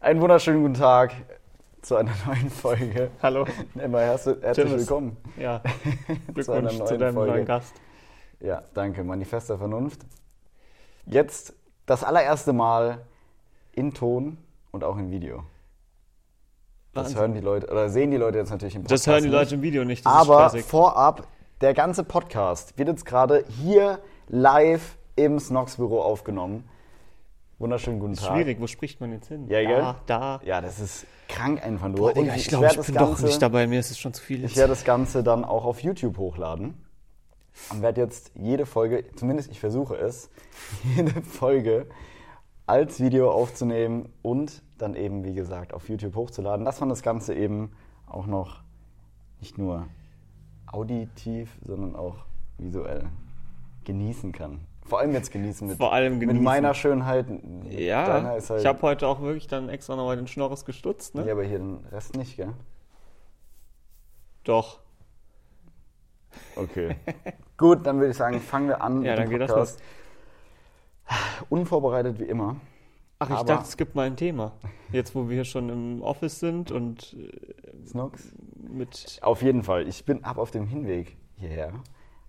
Einen wunderschönen guten Tag zu einer neuen Folge. Hallo. Immer herzlich, herzlich willkommen. Ja, Zu einer neuen zu deinem Folge. neuen Gast. Ja, danke. Manifest der Vernunft. Jetzt das allererste Mal in Ton und auch in Video. Das Wahnsinn. hören die Leute, oder sehen die Leute jetzt natürlich im Podcast Das hören die nicht. Leute im Video nicht. Das Aber vorab, der ganze Podcast wird jetzt gerade hier live im Snox-Büro aufgenommen. Wunderschönen guten Tag. Schwierig, wo spricht man jetzt hin? Ja, da, gell? da. Ja, das ist krank einfach nur. Boah, Digga, ich glaube, ich das bin doch Ganze- nicht dabei. Mir ist es schon zu viel. Ich werde das Ganze dann auch auf YouTube hochladen. Und werde jetzt jede Folge, zumindest ich versuche es, jede Folge als Video aufzunehmen und dann eben, wie gesagt, auf YouTube hochzuladen, dass man das Ganze eben auch noch nicht nur auditiv, sondern auch visuell genießen kann. Vor allem jetzt genießen mit, Vor allem mit genießen. meiner Schönheit. Deiner ja, halt, ich habe heute auch wirklich dann extra nochmal den Schnorres gestutzt. Ne? ja, aber hier den Rest nicht, gell? Doch. Okay. Gut, dann würde ich sagen, fangen wir an. Ja, mit dann geht das Podcast. Unvorbereitet wie immer. Ach, ich dachte, es gibt mal ein Thema. Jetzt, wo wir hier schon im Office sind und äh, Snox. mit. Auf jeden Fall. Ich bin ab auf dem Hinweg hierher.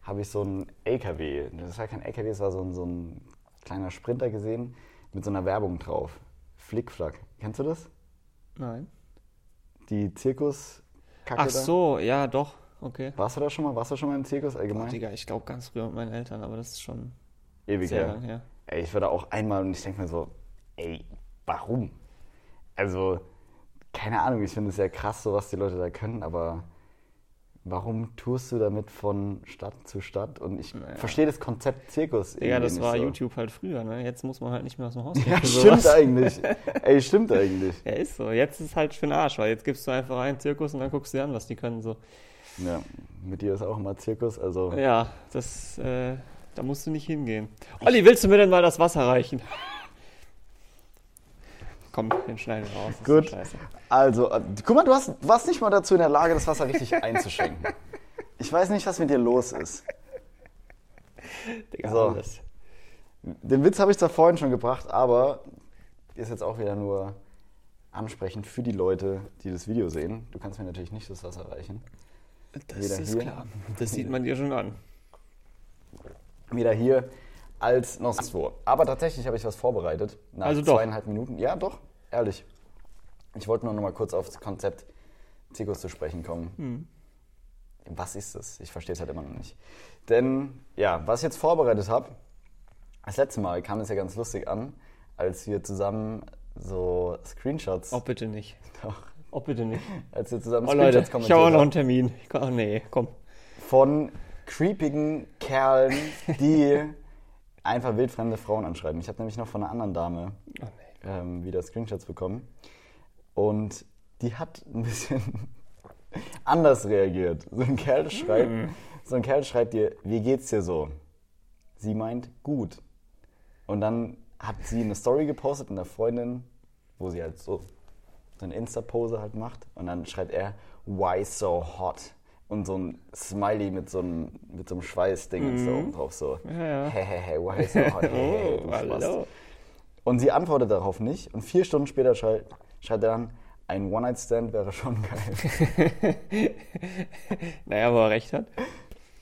Habe ich so einen LKW. Das war kein LKW, es war so ein, so ein kleiner Sprinter gesehen mit so einer Werbung drauf. Flickflack. Kennst du das? Nein. Die Zirkus. Ach so, ja, doch. Okay. Warst du da schon mal? Warst du schon mal im Zirkus allgemein? Digga, ich glaube ganz früher mit meinen Eltern, aber das ist schon Ewig sehr her. lang her. Ey, ich war da auch einmal und ich denke mir so, ey, warum? Also, keine Ahnung, ich finde es sehr krass, so was die Leute da können, aber warum tust du damit von Stadt zu Stadt? Und ich Naja. verstehe das Konzept Zirkus. Ja, irgendwie das nicht war so. YouTube halt früher, ne? Jetzt muss man halt nicht mehr aus dem Haus gehen Ja, stimmt eigentlich. Ey, stimmt eigentlich. Ja, ist so. Jetzt ist es halt für den Arsch, weil jetzt gibst du einfach einen Zirkus und dann guckst du dir an, was die können. So. Ja, mit dir ist auch immer Zirkus, also Ja, das, äh, da musst du nicht hingehen. Olli, willst du mir denn mal das Wasser reichen? Komm, den schneiden wir raus. Gut. Also, äh, guck mal, du hast, warst nicht mal dazu in der Lage, das Wasser richtig einzuschenken. Ich weiß nicht, was mit dir los ist. Digga, So. alles. Den Witz habe ich zwar vorhin schon gebracht, aber ist jetzt auch wieder nur ansprechend für die Leute, die das Video sehen. Du kannst mir natürlich nicht das Wasser reichen. Das Weder ist hier. klar. Das sieht man dir schon an. Weder hier als noch sonst wo. Aber tatsächlich habe ich was vorbereitet. Nach Also doch. zweieinhalb Minuten. Ja, doch, ehrlich. Ich wollte nur noch mal kurz auf das Konzept Zirkus zu sprechen kommen. Hm. Was ist es? Ich verstehe es halt immer noch nicht. Denn, ja, was ich jetzt vorbereitet habe, das letzte Mal kam es ja ganz lustig an, als wir zusammen so Screenshots. Oh, bitte nicht. Doch, Oh, bitte nicht. als wir zusammen Oh, Leute, Screenshots ich habe auch noch kommentiert einen Termin. Oh, nee, komm. von creepigen Kerlen, die einfach wildfremde Frauen anschreiben. Ich habe nämlich noch von einer anderen Dame Oh, nee. ähm, wieder Screenshots bekommen. Und die hat ein bisschen anders reagiert. So ein Kerl schreibt, so ein Kerl schreibt dir, wie geht's dir so? Sie meint, gut. Und dann hat sie eine Story gepostet mit einer Freundin, wo sie halt so, so eine Insta-Pose halt macht. Und dann schreibt er, why so hot? Und so ein Smiley mit so einem, mit so einem Schweißding und so oben drauf. So, Ja, ja. hey, hey, hey, why so hot? Oh, du Spast. hallo. Und sie antwortet darauf nicht. Und vier Stunden später schrei schreibt er dann, ein One-Night-Stand wäre schon geil. Naja, wo er recht hat.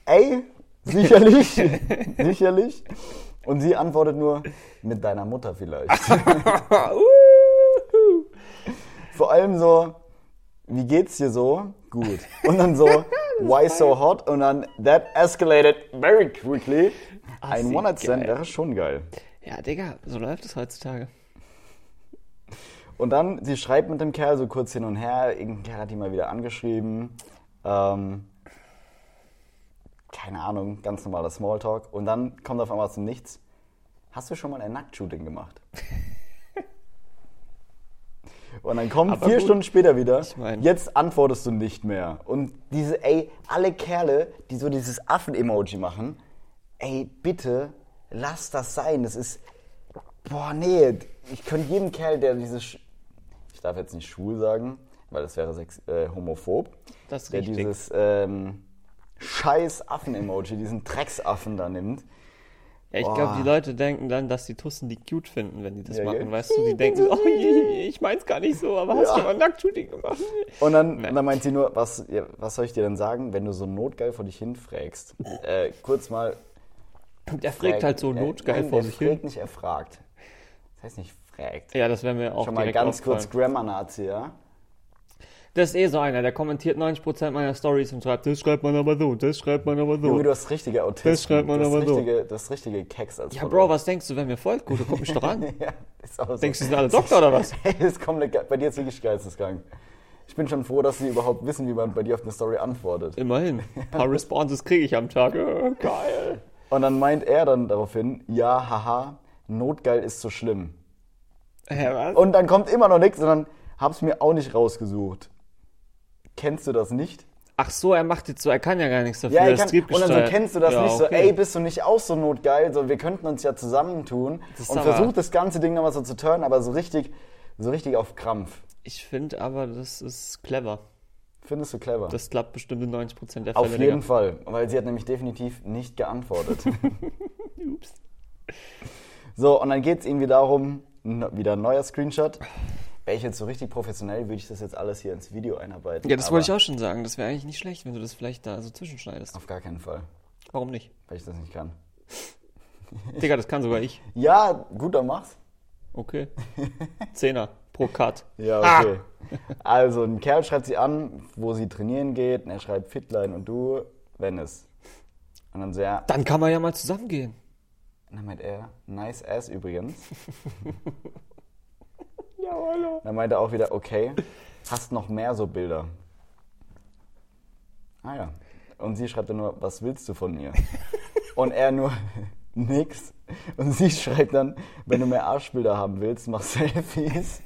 Ey, sicherlich, sicherlich. Und sie antwortet nur, mit deiner Mutter vielleicht. Vor allem so, wie geht's dir so? Gut. Und dann so, why so hot? Und dann, that escalated very quickly. Ein Assi, One-Night-Stand wäre schon geil. Ja, Digga, so läuft es heutzutage. Und dann, sie schreibt mit dem Kerl so kurz hin und her. Irgendein Kerl hat die mal wieder angeschrieben. Ähm, keine Ahnung, ganz normaler Smalltalk. Und dann kommt auf einmal zum Nichts. Hast du schon mal ein Nacktshooting gemacht? Und dann kommt Aber vier gut, Stunden später wieder. ich mein- jetzt antwortest du nicht mehr. Und diese, ey, alle Kerle, die so dieses Affen-Emoji machen, ey, bitte, lass das sein. Das ist, boah, nee. Ich könnte jedem Kerl, der dieses, ich darf jetzt nicht schwul sagen, weil das wäre sex, äh, homophob, Das ist der richtig. dieses ähm, scheiß Affen-Emoji, diesen Drecksaffen da nimmt, Ja, ich glaube, die Leute denken dann, dass die Tussen die cute finden, wenn die das Ja, machen. gell? Weißt du, die denken so, oh, je, ich mein's gar nicht so, aber hast Ja. du mal Nacktshooting gemacht? Und dann, und dann meint sie nur, was, ja, was soll ich dir denn sagen, wenn du so notgeil vor dich hinfragst? Äh, kurz mal. Der fragt halt so äh, notgeil nein, vor er sich hin. nicht, er fragt. Das heißt nicht fragt. Ja, das wäre mir auch Schon mal ganz kurz. Grammar-Nazi, ja? Das ist eh so einer, der kommentiert 90% meiner Stories und schreibt, das schreibt man aber so, das schreibt man aber so. Junge, du hast richtige Autisten. Das schreibt man du hast aber so. richtige, Du hast richtige Keks als ja, Follower. Bro, was denkst du, wenn mir folgt? Gut, guck mich doch an. ja, ist auch so. Denkst du, sind alle Doktor oder was? Hey, das ist komplett bei dir ist wirklich geisteskrank. Ich bin schon froh, dass sie überhaupt wissen, wie man bei dir auf eine Story antwortet. Immerhin. Ein paar Responses kriege ich am Tag. Äh, geil. Und dann meint er dann daraufhin, ja, haha, notgeil ist so schlimm. Hä, was? Und dann kommt immer noch nichts, sondern hab's mir auch nicht rausgesucht. Kennst du das nicht? Ach so, er macht jetzt so, er kann ja gar nichts dafür. Ja, er kann, und dann so kennst du das Ja, nicht so, okay. ey, bist du nicht auch so notgeil? So, wir könnten uns ja zusammentun und versucht das ganze Ding nochmal so zu turnen, aber so richtig, so richtig auf Krampf. Ich finde aber, das ist clever. Findest du clever? Das klappt bestimmt in 90% der Fälle. Auf jeden Fall, weil sie hat nämlich definitiv nicht geantwortet. Ups. so, und dann geht es irgendwie darum, wieder ein neuer Screenshot. Wäre ich jetzt so richtig professionell, würde ich das jetzt alles hier ins Video einarbeiten. Ja, das wollte ich auch schon sagen. Das wäre eigentlich nicht schlecht, wenn du das vielleicht da so zwischenschneidest. Auf gar keinen Fall, Warum nicht? weil ich das nicht kann. Digga, das kann sogar ich. Ja, gut, dann mach's. Okay. Zehner pro Cut. Ja, Ah. okay. Also, ein Kerl schreibt sie an, wo sie trainieren geht. Und er schreibt Fitline und du, wenn es. Und dann so, ja. Dann kann man ja mal zusammengehen. Und dann meint er, nice ass übrigens. Ja, hallo. Dann meint er auch wieder, okay, hast noch mehr so Bilder. Ah ja. Und sie schreibt dann nur, was willst du von mir? Und er nur, nix. Und sie schreibt dann, wenn du mehr Arschbilder haben willst, mach Selfies.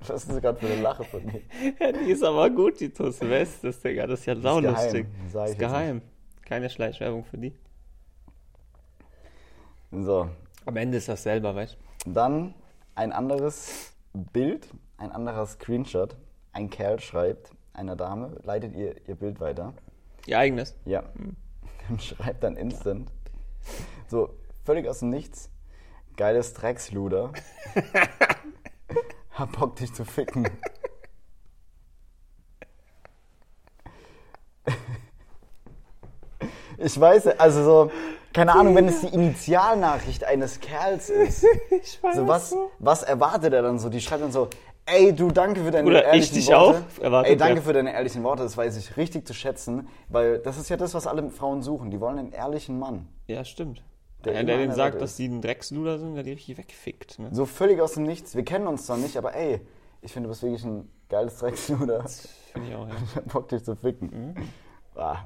Was ist das gerade für eine Lache von mir? Ja, die ist aber gut, die Tuss Westes, Digga. Das ist ja saulustig. geheim, Das sag ist ich jetzt geheim. Keine Schleichwerbung für die. So, Am Ende ist das selber, weißt Dann ein anderes Bild, ein anderer Screenshot. Ein Kerl schreibt einer Dame, leitet ihr ihr Bild weiter. Ihr eigenes. Ja. Und schreibt dann instant. So, völlig aus dem Nichts. Geiles Drecksluder. Hab Bock, dich zu ficken. Ich weiß, also so, keine Ahnung, wenn es die Initialnachricht eines Kerls ist. Ich weiß So, was, was erwartet er dann so? Die schreibt dann so, ey, du, danke für deine ich ehrlichen dich Worte. auch? Erwartet ey, danke er. für deine ehrlichen Worte, das weiß ich richtig zu schätzen, weil das ist ja das, was alle Frauen suchen. Die wollen einen ehrlichen Mann. Ja, stimmt. Der Der, immer der denen sagt, Seite dass ist. die ein Drecksluder sind, der die richtig wegfickt. Ne? So völlig aus dem Nichts. Wir kennen uns zwar nicht, aber ey, ich finde, du bist wirklich ein geiles Drecksluder. Finde ich auch, ja. Ich hab Bock, dich zu ficken. Mhm. Ah.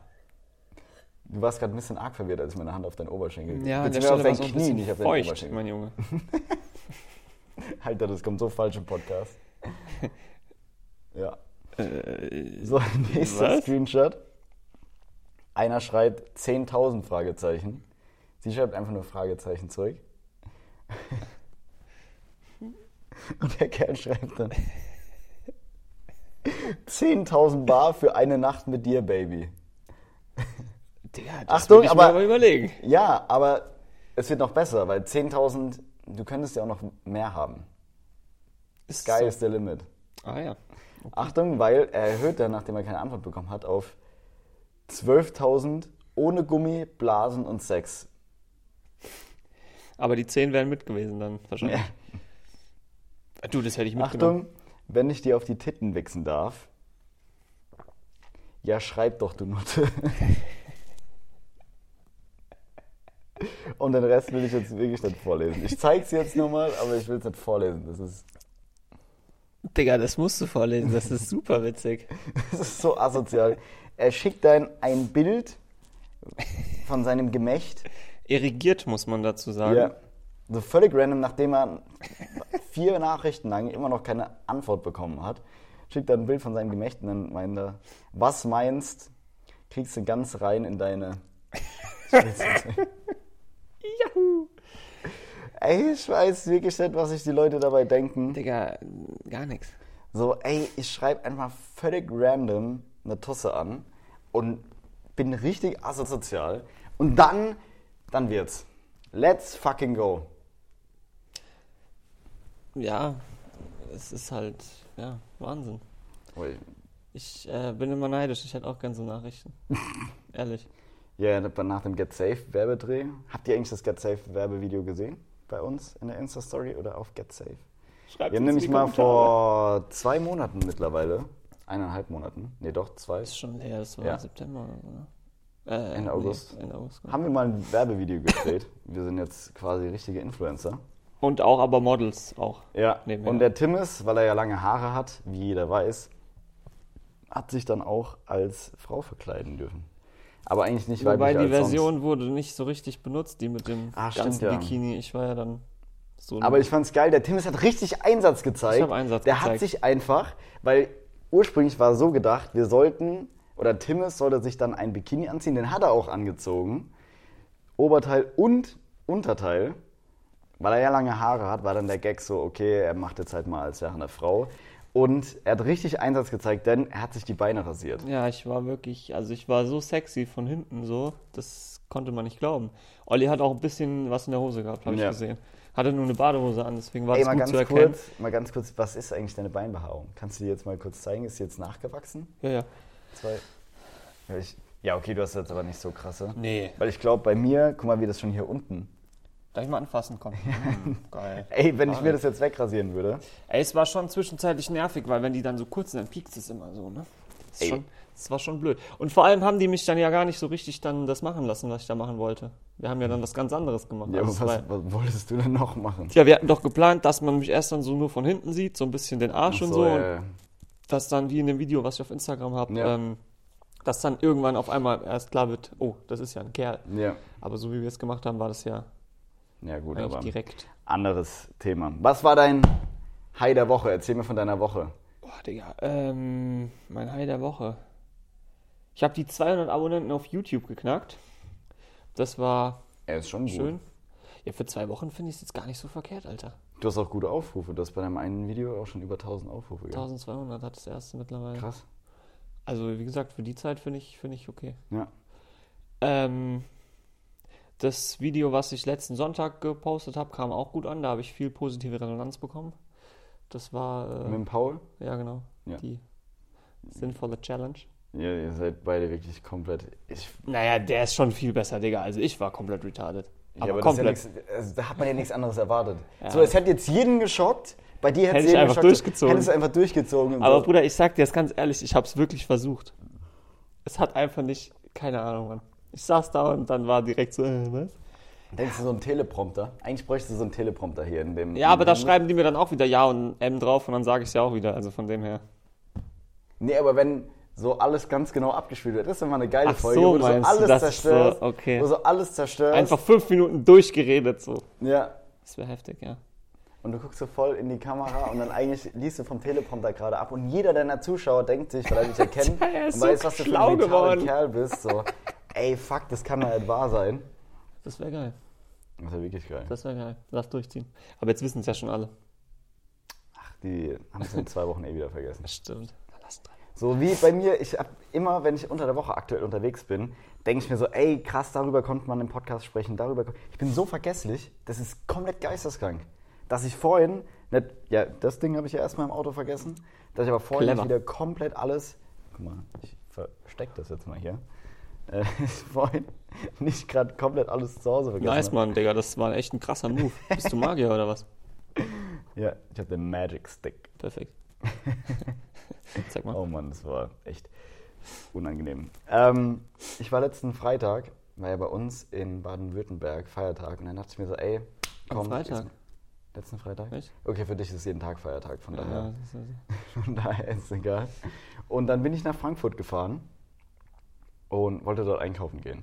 Du warst gerade ein bisschen arg verwirrt, als ich meine Hand auf deinen Oberschenkel Ja, an der Stelle auf so dein ein Knie, bisschen nicht auf deinen feucht, Oberschenkel. mein Junge. Alter, das kommt so falsch im Podcast. ja. Äh, So, nächster? Screenshot. Einer schreibt 10.000 Fragezeichen. Sie schreibt einfach nur Fragezeichen zurück. Und der Kerl schreibt dann 10.000 Bar für eine Nacht mit dir, Baby. Digga, das Achtung, ich aber- mir aber überlegen. Ja, aber es wird noch besser, weil 10.000, du könntest ja auch noch mehr haben. Ist Sky so. is the limit. Ah ja. Achtung, weil er erhöht dann, nachdem er keine Antwort bekommen hat, auf 12.000 ohne Gummi, Blasen und Sex. Aber die 10 wären mit gewesen dann wahrscheinlich. Du, das hätte ich mitgenommen. Achtung, wenn ich dir auf die Titten wichsen darf. Ja, schreib doch, du Nutte. Und den Rest will ich jetzt wirklich nicht vorlesen. Ich zeig's jetzt nur mal, aber ich will es nicht vorlesen. Das ist, Digga, das musst du vorlesen. Das ist super witzig. das ist so asozial. Er schickt dann ein Bild von seinem Gemächt. Erigiert, muss man dazu sagen. Ja. So völlig random, nachdem er vier Nachrichten lang immer noch keine Antwort bekommen hat, schickt er ein Bild von seinem Gemächt und dann meint er, was meinst, kriegst du ganz rein in deine... Juhu. ey, ich weiß wirklich nicht, was sich die Leute dabei denken. Digga, gar nichts. So, ey, ich schreibe einfach völlig random eine Tusse an und bin richtig asozial Und dann, dann wird's. Let's fucking go. Ja, es ist halt, ja, Wahnsinn. Ui. Ich äh, bin immer neidisch, ich hätte auch gerne so Nachrichten. Ehrlich. Ja, nach dem Get Safe Werbedreh. Habt ihr eigentlich das Get Safe Werbevideo gesehen? Bei uns in der Insta-Story oder auf Get Safe? Schreibt Wir haben nämlich mal vor zwei Monaten mittlerweile, eineinhalb Monaten, nee doch, zwei, Das ist schon her, das war Ja. September oder ne? Äh, Ende August. Nee, Ende August. genau. haben wir mal ein Werbevideo gedreht. Wir sind jetzt quasi richtige Influencer. Und auch aber Models auch. Ja, Nebenher. und der Timmis, weil er ja lange Haare hat, wie jeder weiß, hat sich dann auch als Frau verkleiden dürfen. Aber eigentlich nicht Wobei weiblich die als Version wurde nicht so richtig benutzt, die mit dem Ah, stimmt, ganzen ja. Bikini. Ich war ja dann so. Aber ich fand's geil, der Timmis hat richtig Einsatz gezeigt. Ich hab Einsatz der hat gezeigt. sich einfach, weil ursprünglich war so gedacht, wir sollten, oder Timmis sollte sich dann ein Bikini anziehen, den hat er auch angezogen. Oberteil und Unterteil. Weil er ja lange Haare hat, war dann der Gag so, okay, er macht jetzt halt mal als wäre er eine Frau. Und er hat richtig Einsatz gezeigt, denn er hat sich die Beine rasiert. ja, ich war wirklich, also ich war so sexy von hinten so, das konnte man nicht glauben. Olli hat auch ein bisschen was in der Hose gehabt, habe Ja. ich gesehen. Hatte nur eine Badehose an, deswegen war Ey, es mal gut ganz zu erkennen. kurz, mal ganz kurz, was ist eigentlich deine Beinbehaarung? Kannst du die jetzt mal kurz zeigen? Ist die jetzt nachgewachsen? Ja, ja. Zwei. Ja, ich, ja, okay, du hast jetzt aber nicht so krasse. Nee. Weil ich glaube, bei mir, guck mal, wie das schon hier unten. Darf ich mal anfassen? Komm. Hm, geil. Ey, wenn ich mir das jetzt wegrasieren würde. Ey, es war schon zwischenzeitlich nervig, weil wenn die dann so kurz sind, dann piekst es immer so, ne? Das, Ey. schon, das war schon blöd. Und vor allem haben die mich dann ja gar nicht so richtig dann das machen lassen, was ich da machen wollte. Wir haben ja dann was ganz anderes gemacht. Ja, aber Also es was, was wolltest du denn noch machen? ja, wir hatten doch geplant, dass man mich erst dann so nur von hinten sieht, so ein bisschen den Arsch und so. Und äh, dass dann, wie in dem Video, was ich auf Instagram habe, Ja. ähm, dass dann irgendwann auf einmal erst klar wird, oh, das ist ja ein Kerl. ja. Aber so wie wir es gemacht haben, war das ja Ja, gut, aber direkt. anderes Thema. Was war dein High der Woche? Erzähl mir von deiner Woche. Boah, Digga, ähm, mein High der Woche. Ich habe die 200 Abonnenten auf YouTube geknackt. Das war Er ist schon gut. schön. Ja, für zwei Wochen finde ich es jetzt gar nicht so verkehrt, Alter. Du hast auch gute Aufrufe. Du hast bei deinem einen Video auch schon über 1000 Aufrufe gehabt. 1200 hat das erste mittlerweile. Krass. Also, wie gesagt, für die Zeit finde ich, finde ich okay. Ja. Ähm, das Video, was ich letzten Sonntag gepostet habe, kam auch gut an. Da habe ich viel positive Resonanz bekommen. Das war, Mit äh, dem Paul? ja genau, Ja. die sinnvolle Challenge. Ja, ihr seid beide wirklich komplett. Ich, Naja, der ist schon viel besser, Digga. Also ich war komplett retarded. ja, Aber, aber das ist ja komplett. nix, also, da hat man ja nichts anderes erwartet. Ja. So, es hätte jetzt jeden geschockt. Bei dir hätte es einfach durchgezogen. Hättest du einfach durchgezogen. Aber so. Bruder, ich sag dir das ganz ehrlich, ich habe es wirklich versucht. Es hat einfach nicht, keine Ahnung, Mann. Ich saß da und dann war direkt so, äh, was? Denkst du so ein Teleprompter? Eigentlich bräuchte du so einen Teleprompter hier in dem. Ja, aber da schreiben die mir dann auch wieder Ja und M drauf und dann sage ich es ja auch wieder. Also von dem her. Nee, aber wenn so alles ganz genau abgespielt wird, das ist immer eine geile Ach Folge, so, wo du so du, alles ist zerstörst. so, okay. Wo so alles zerstörst. Einfach fünf Minuten durchgeredet so. Ja. Das wäre heftig, ja. Und du guckst so voll in die Kamera und dann eigentlich liest du vom Teleprompter gerade ab und jeder deiner Zuschauer denkt sich, weil er dich erkennt Er ist und so weiß, was du für ein geworden. Kerl bist, so, ey, fuck, das kann doch nicht wahr sein. Das wäre geil. Das ja wirklich geil. Das wäre geil. Lass durchziehen. Aber jetzt wissen es ja schon alle. Ach, die haben es in zwei Wochen eh wieder vergessen. Das stimmt. Lass dran. So wie bei mir, ich hab immer, wenn ich unter der Woche aktuell unterwegs bin, denke ich mir so, ey, krass, darüber konnte man im Podcast sprechen, darüber. Ich bin so vergesslich, das ist komplett geisteskrank. Dass ich vorhin, nicht, ja, das Ding habe ich ja erstmal im Auto vergessen, dass ich aber vorhin wieder komplett alles, guck mal, ich verstecke das jetzt mal hier, äh, ich vorhin nicht gerade komplett alles zu Hause vergessen Nice. Mann, Digga. Das war echt ein krasser Move. Bist du Magier oder was? Ja, ich habe den Magic Stick. Perfekt. Zeig mal. Oh Mann, das war echt unangenehm. Ähm, ich war letzten Freitag, war ja bei uns in Baden-Württemberg Feiertag und dann dachte ich mir so, ey, Am komm. Freitag? jetzt- Letzten Freitag? Echt? Okay, für dich ist jeden Tag Feiertag, von Ja, daher, das ist also- von daher ist es egal. Und dann bin ich nach Frankfurt gefahren und wollte dort einkaufen gehen.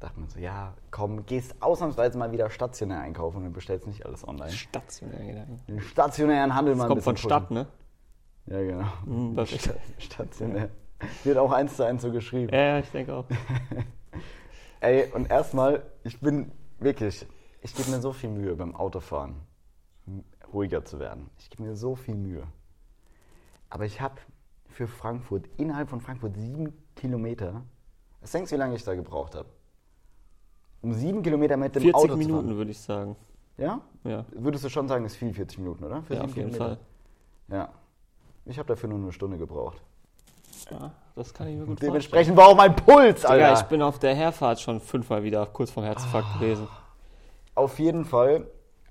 Dachte mir so, ja, komm, gehst ausnahmsweise mal wieder stationär einkaufen und bestellst nicht alles online. stationär Gedanken. Den stationären Handel mal Das ein kommt von bisschen Stadt, pushen. ne? Ja, genau. Mhm, perfekt. Sta- Stationär. Wird auch eins zu eins so geschrieben. Ja, ja, ich denke auch. Ey, und erstmal, ich bin wirklich, ich gebe mir so viel Mühe beim Autofahren, ruhiger zu werden. Ich gebe mir so viel Mühe. Aber ich habe für Frankfurt, innerhalb von Frankfurt, sieben Kilometer. Was denkst du, wie lange ich da gebraucht habe? um sieben Kilometer mit dem 40 Auto zu Minuten, fahren. würde ich sagen. Ja? Ja, Würdest du schon sagen, ist viel 40 Minuten, oder? Für ja auf jeden Kilometer? Fall. Ja. Ich habe dafür nur eine Stunde gebraucht. Ja, das kann ich mir gut Dementsprechend war auch mein Puls, vorstellen. Alter. ich bin auf der Herfahrt schon fünfmal wieder kurz vorm Herzinfarkt Ah. gewesen. Auf jeden Fall.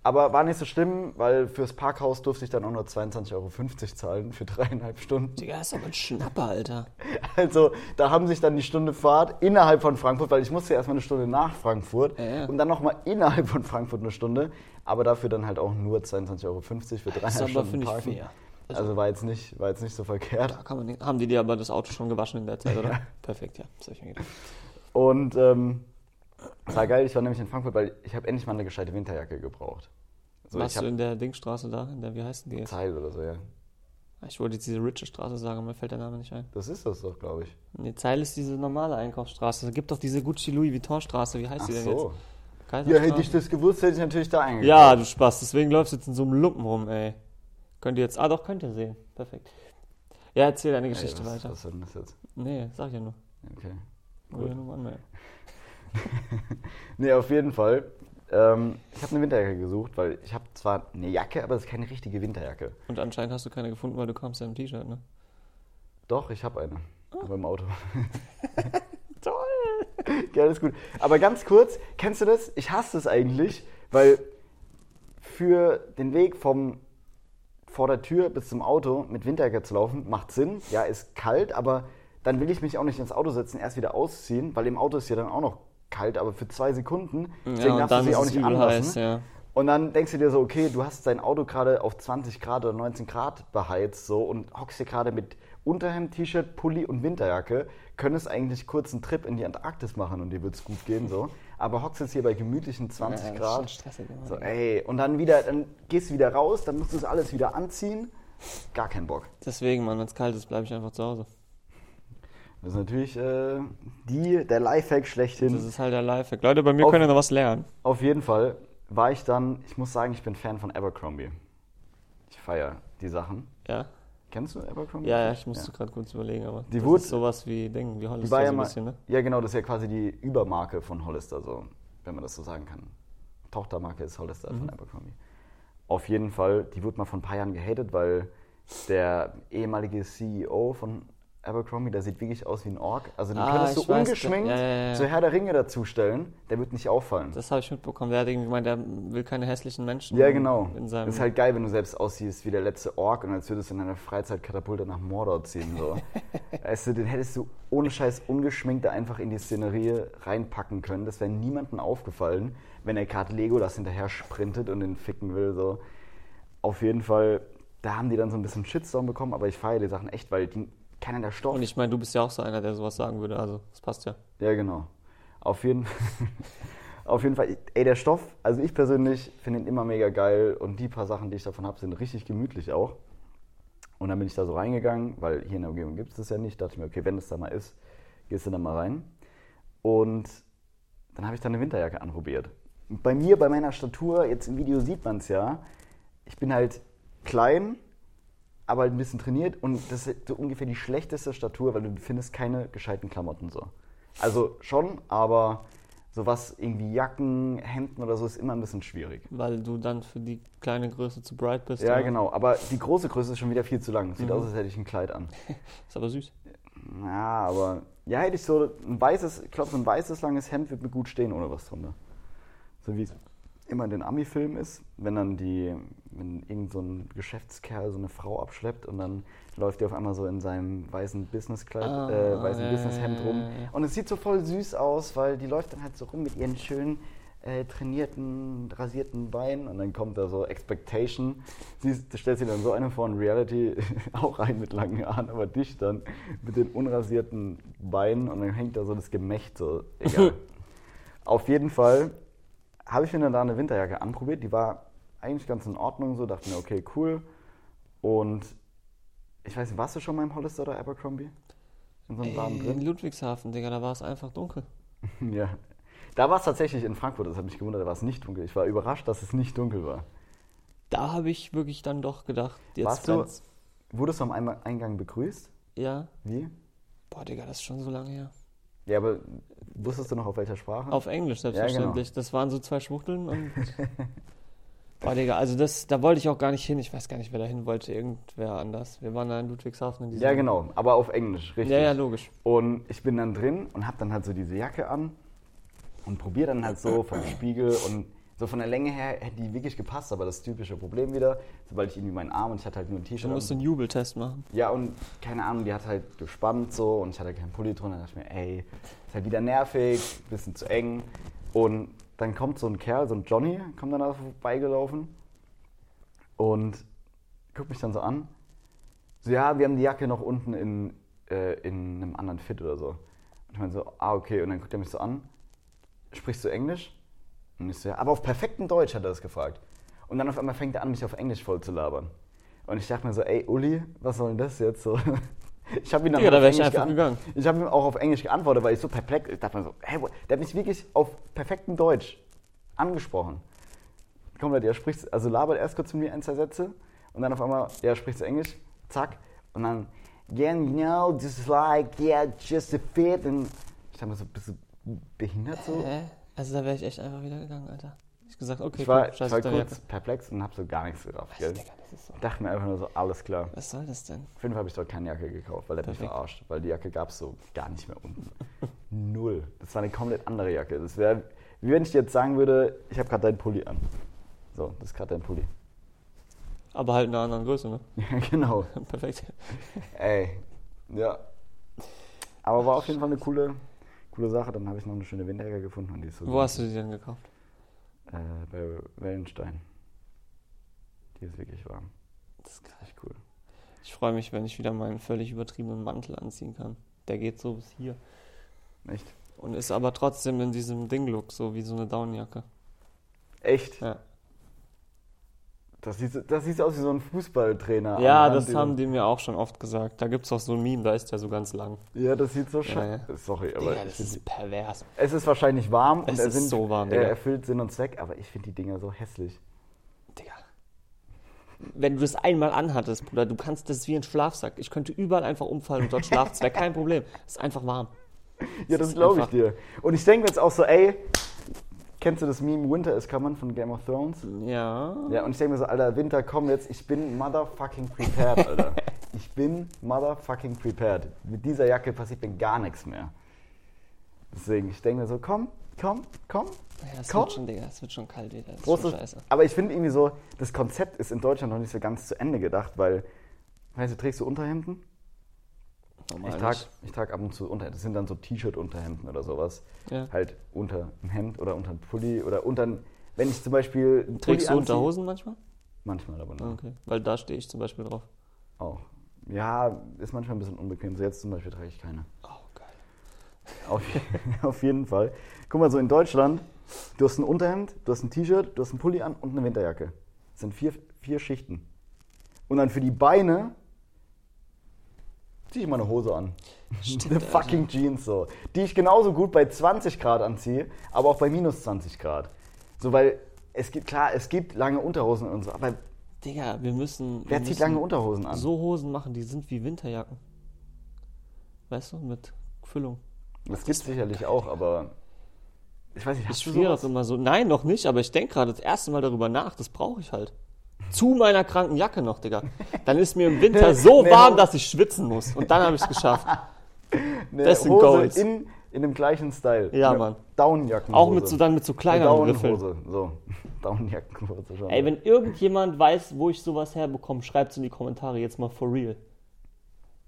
Aber war nicht so schlimm, weil fürs Parkhaus durfte ich dann auch nur 22,50 Euro zahlen für dreieinhalb Stunden. Digga, das ist aber ein Schnapper, Alter. Also da haben sich dann die Stunde Fahrt innerhalb von Frankfurt, weil ich musste ja erstmal eine Stunde nach Frankfurt Ja, ja. und dann nochmal innerhalb von Frankfurt eine Stunde, aber dafür dann halt auch nur 22,50 Euro für Das ist dreieinhalb aber, Stunden finde ich, Parken. fair. Also war jetzt, nicht, war jetzt nicht so verkehrt. Nicht, haben die dir aber das Auto schon gewaschen in der Zeit, oder? Perfekt, ja. Das hab ich mir gedacht. Und ähm, war geil, ich war nämlich in Frankfurt, weil ich habe endlich mal eine gescheite Winterjacke gebraucht. So, Warst du in der Dingstraße da? In der, wie heißt denn die jetzt? Teil oder so, ja. Ich wollte jetzt diese Riche Straße sagen, aber mir fällt der Name nicht ein. Das ist das doch, glaube ich. Nee, Zeil ist diese normale Einkaufsstraße. Es gibt doch diese Gucci Louis Vuitton Straße. Wie heißt Ach die denn so. jetzt? Ja, Kaiserstraße? hätte ich das gewusst, hätte ich natürlich da eingekauft. Ja, du Spaß. Deswegen läufst du jetzt in so einem Lumpen rum, ey. Könnt ihr jetzt. Ah, doch, könnt ihr sehen. Perfekt. Ja, erzähl deine Ey, Geschichte was, weiter. Was soll denn das jetzt? Nee, sag ich ja nur. Okay. Ja nur mal anmelden. Nee, auf jeden Fall. Ähm, ich habe eine Winterjacke gesucht, weil ich habe zwar eine Jacke, aber das ist keine richtige Winterjacke. Und anscheinend hast du keine gefunden, weil du kamst ja im T-Shirt, ne? Doch, ich habe eine. Aber im Auto. Toll! ja, alles gut. Aber ganz kurz, kennst du das? Ich hasse es eigentlich, weil für den Weg vom vor der Tür bis zum Auto mit Winterjacke zu laufen, macht Sinn. Ja, ist kalt, aber dann will ich mich auch nicht ins Auto setzen, erst wieder ausziehen, weil im Auto ist ja dann auch noch kalt, aber für zwei Sekunden. Deswegen Ja, und darfst dann du sie auch es nicht anlassen. heiß, ja. Und dann denkst du dir so, okay, du hast dein Auto gerade auf 20 Grad oder 19 Grad beheizt so und hockst dir gerade mit Unterhemd, T-Shirt, Pulli und Winterjacke, könntest eigentlich kurz einen Trip in die Antarktis machen und dir wird's gut gehen so. Aber hockst jetzt hier bei gemütlichen 20 Ja, das ist Grad. stressig. So, ey, und dann wieder, dann gehst du wieder raus, dann musst du das alles wieder anziehen. Gar kein Bock. Deswegen, Mann, wenn es kalt ist, bleibe ich einfach zu Hause. Das ist natürlich äh, die, der Lifehack schlechthin. Das ist halt der Lifehack. Leute, bei mir Auf- könnt ihr noch was lernen. Auf jeden Fall war ich dann, ich muss sagen, ich bin Fan von Abercrombie. Ich feiere die Sachen. Ja? Kennst du Abercrombie? Ja, ja, ich musste gerade kurz überlegen, aber Die das wurde- ist sowas wie Ding, wie Hollister Die war ja so ein bisschen, ne? ja genau, das ist ja quasi die Übermarke von Hollister, so, wenn man das so sagen kann. Tochtermarke ist Hollister Mhm. von Abercrombie. Auf jeden Fall, die wurde mal vor ein paar Jahren gehatet, weil der ehemalige CEO von Abercrombie, der sieht wirklich aus wie ein Ork. Also den Ah, könntest du ungeschminkt ja, ja, ja. zu Herr der Ringe dazustellen, der wird nicht auffallen. Das habe ich mitbekommen. Der hat irgendwie gemeint, der will keine hässlichen Menschen ja, genau. in seinem... Das ist halt geil, wenn du selbst aussiehst wie der letzte Ork und als würdest du in deiner Freizeit Katapulte nach Mordor ziehen. So. weißt du, den hättest du ohne Scheiß ungeschminkt da einfach in die Szenerie reinpacken können. Das wäre niemandem aufgefallen, wenn er gerade Legolas hinterher sprintet und den ficken will. So. Auf jeden Fall, da haben die dann so ein bisschen Shitstorm bekommen, aber ich feiere die Sachen echt, weil die keiner der Stoff. Und ich meine, du bist ja auch so einer, der sowas sagen würde, also das passt ja. Ja, genau. Auf jeden, auf jeden Fall, ey, der Stoff, also ich persönlich finde ihn immer mega geil und die paar Sachen, die ich davon habe, sind richtig gemütlich auch. Und dann bin ich da so reingegangen, weil hier in der Umgebung gibt es das ja nicht. Dachte ich mir, okay, wenn es da mal ist, gehst du da mal rein. Und dann habe ich da eine Winterjacke anprobiert. Und bei mir, bei meiner Statur, jetzt im Video sieht man es ja, ich bin halt klein, aber ein bisschen trainiert und das ist so ungefähr die schlechteste Statur, weil du findest keine gescheiten Klamotten so. Also schon, aber sowas irgendwie Jacken, Hemden oder so ist immer ein bisschen schwierig. Weil du dann für die kleine Größe zu bright bist. Ja, oder? genau, aber die große Größe ist schon wieder viel zu lang. Sieht Mhm. aus, als hätte ich ein Kleid an. Ist aber süß. Ja, aber ja, hätte ich so ein weißes, ich glaube, so ein weißes langes Hemd wird mir gut stehen ohne was drunter. So wie es immer in den Ami-Filmen ist, wenn dann die, wenn irgend so ein Geschäftskerl so eine Frau abschleppt und dann läuft die auf einmal so in seinem weißen Businesskleid, Ah, äh, weißen ja, Businesshemd rum. Und es sieht so voll süß aus, weil die läuft dann halt so rum mit ihren schönen äh, trainierten, rasierten Beinen und dann kommt da so Expectation. Sie du stellst dir dann so eine vor in Reality, auch ein mit langen Haaren, aber dich dann mit den unrasierten Beinen und dann hängt da so das Gemächt so. Egal. Auf jeden Fall habe ich mir dann da eine Winterjacke anprobiert. Die war eigentlich ganz in Ordnung so. Dachte mir, okay, cool. Und ich weiß nicht, warst du schon mal im Hollister oder Abercrombie? In so einem Laden Ey, drin? in Ludwigshafen, Digga, da war es einfach dunkel. Ja. Da war es tatsächlich in Frankfurt, das hat mich gewundert, da war es nicht dunkel. Ich war überrascht, dass es nicht dunkel war. Da habe ich wirklich dann doch gedacht, jetzt Warst du-. Wurdest du am Eingang begrüßt? Ja. Wie? Boah, Digga, das ist schon so lange her. Ja, aber wusstest du noch auf welcher Sprache? Auf Englisch, genau. selbstverständlich. Das waren so zwei Schwuchteln und. Boah, Digga, also das, da wollte ich auch gar nicht hin. Ich weiß gar nicht, wer da hin wollte. Irgendwer anders. Wir waren da in Ludwigshafen in diesem. ja, genau, aber auf Englisch, richtig. Ja, ja, logisch. Und ich bin dann drin und habe dann halt so diese Jacke an und probiere dann halt so vom Spiegel und so von der Länge her hätte die wirklich gepasst, aber das typische Problem wieder, sobald ich irgendwie meinen Arm und ich hatte halt nur ein Du T-Shirt musst an. einen Jubeltest machen. Ja, und keine Ahnung, die hat halt gespannt so und ich hatte keinen Pulli drunter. Da dachte ich mir, ey, ist halt wieder nervig, bisschen zu eng. Und dann kommt so ein Kerl, so ein Johnny, kommt dann da vorbeigelaufen und guckt mich dann so an. So, ja, wir haben die Jacke noch unten in, äh, in einem anderen Fit oder so. Und ich meine so, ah, okay. Und dann guckt er mich so an. Sprichst du Englisch? Ja, aber auf perfektem Deutsch hat er das gefragt. Und dann auf einmal fängt er an, mich auf Englisch voll zu labern. Und ich dachte mir so, ey, Uli, was soll denn das jetzt so? Ich habe ihn dann Ja, da ich einfach gegangen. Ich habe ihm auch auf Englisch geantwortet, weil ich so perplex, ich dachte mir so, hey, der hat mich wirklich auf perfektem Deutsch angesprochen. Komplett, er spricht, also labert erst kurz mit mir ein, zwei Sätze und dann auf einmal, ja, spricht Englisch, zack, und dann, yeah, you know, just like, yeah, just a fit. Und ich dachte mir so, bist du behindert so? Hä? Also da wäre ich echt einfach wieder gegangen, Alter. Ich gesagt, okay, Ich war, komm, ich war kurz Jacke. perplex und habe so gar nichts? Digga, das ist so. Ich dachte mir einfach nur so, alles klar. Was soll das denn? Auf jeden Fall habe ich dort keine Jacke gekauft, weil der hat mich verarscht. Weil die Jacke gab es so gar nicht mehr unten. Null. Das war eine komplett andere Jacke. Das wäre, wie wenn ich dir jetzt sagen würde, ich habe gerade deinen Pulli an. So, das ist gerade dein Pulli. Aber halt in einer anderen Größe, ne? Ja, genau. Perfekt. Ey, ja. Aber war auf jeden Fall eine coole, coole Sache. Dann habe ich noch eine schöne Winterjacke gefunden. Und die ist so Wo hast du die denn gekauft? Äh, bei Wellenstein. Die ist wirklich warm. Das ist. Echt cool. Ich freue mich, wenn ich wieder meinen völlig übertriebenen Mantel anziehen kann. Der geht so bis hier. Echt? Und ist aber trotzdem in diesem Ding-Look, so wie so eine Downjacke. Echt? Ja, Das sieht, das sieht aus wie so ein Fußballtrainer. ja das haben die mir auch schon oft gesagt. Da gibt es auch so ein Meme, da ist der so ganz lang. Ja, das sieht so Ja, scheiße. Sorry, aber Digga, das ist pervers. es ist wahrscheinlich warm Es und er ist sind, so warm, er erfüllt Sinn und Zweck, aber ich finde die Dinger so hässlich. Digga. Wenn du das einmal anhattest, Bruder, du kannst das wie ein Schlafsack. Ich könnte überall einfach umfallen und dort schlafen. Das wäre kein Problem. Es ist einfach warm. Ja, das ist glaube ich dir. Und ich denke mir jetzt auch so, ey, kennst du das Meme Winter is Coming von Game of Thrones? Ja. Ja, und ich denke mir so, Alter, Winter, komm jetzt, ich bin motherfucking prepared, Alter. ich bin motherfucking prepared. Mit dieser Jacke passiert mir gar nichts mehr. Deswegen, ich denke mir so, komm, komm, komm. Ja, es Komm. wird schon, Digga, es wird schon kalt wieder. Das ist Großes, schon scheiße. aber ich finde irgendwie so, das Konzept ist in Deutschland noch nicht so ganz zu Ende gedacht, weil, weißt du, trägst du Unterhemden? Normal Ich trage nicht. ich trag ab und zu Unterhemden. Das sind dann so T-Shirt-Unterhemden oder sowas. Ja. Halt unter ein Hemd oder unter ein Pulli oder unter wenn ich zum Beispiel einen Pulli Trägst du anziehe- Unterhosen manchmal? Manchmal aber noch. Okay. Weil da stehe ich zum Beispiel drauf. Auch. Ja, ist manchmal ein bisschen unbequem. So jetzt zum Beispiel trage ich keine. Oh, geil. Auf, auf jeden Fall. Guck mal, so in Deutschland, du hast ein Unterhemd, du hast ein T-Shirt, du hast einen Pulli an und eine Winterjacke. Das sind vier, vier Schichten. Und dann für die Beine ziehe ich mal eine Hose an. Stimmt, eine fucking Jeans so. Die ich genauso gut bei 20 Grad anziehe, aber auch bei minus 20 Grad. So, weil es gibt, klar, es gibt lange Unterhosen und so, aber Digga, wir müssen. wer wir zieht müssen lange Unterhosen an? So Hosen machen, die sind wie Winterjacken. Weißt du, mit Füllung. das gibt es sicherlich auch, aber ich weiß nicht, Ich hast du friere sowas? das immer so. Nein, noch nicht, aber ich denke gerade das erste Mal darüber nach. Das brauche ich halt. Zu meiner kranken Jacke noch, Digga. Dann ist mir im Winter so Nee, warm, dass ich schwitzen muss. Und dann habe ich es geschafft. Eine Das sind Hose Goals. in, in dem gleichen Style. Ja, Mann. Downjacken. Auch mit so, dann mit so kleineren Griffeln. Downhose. So. Downjackenhose schon. Ey, wenn irgendjemand weiß, wo ich sowas herbekomme, schreibt es in die Kommentare jetzt mal for real.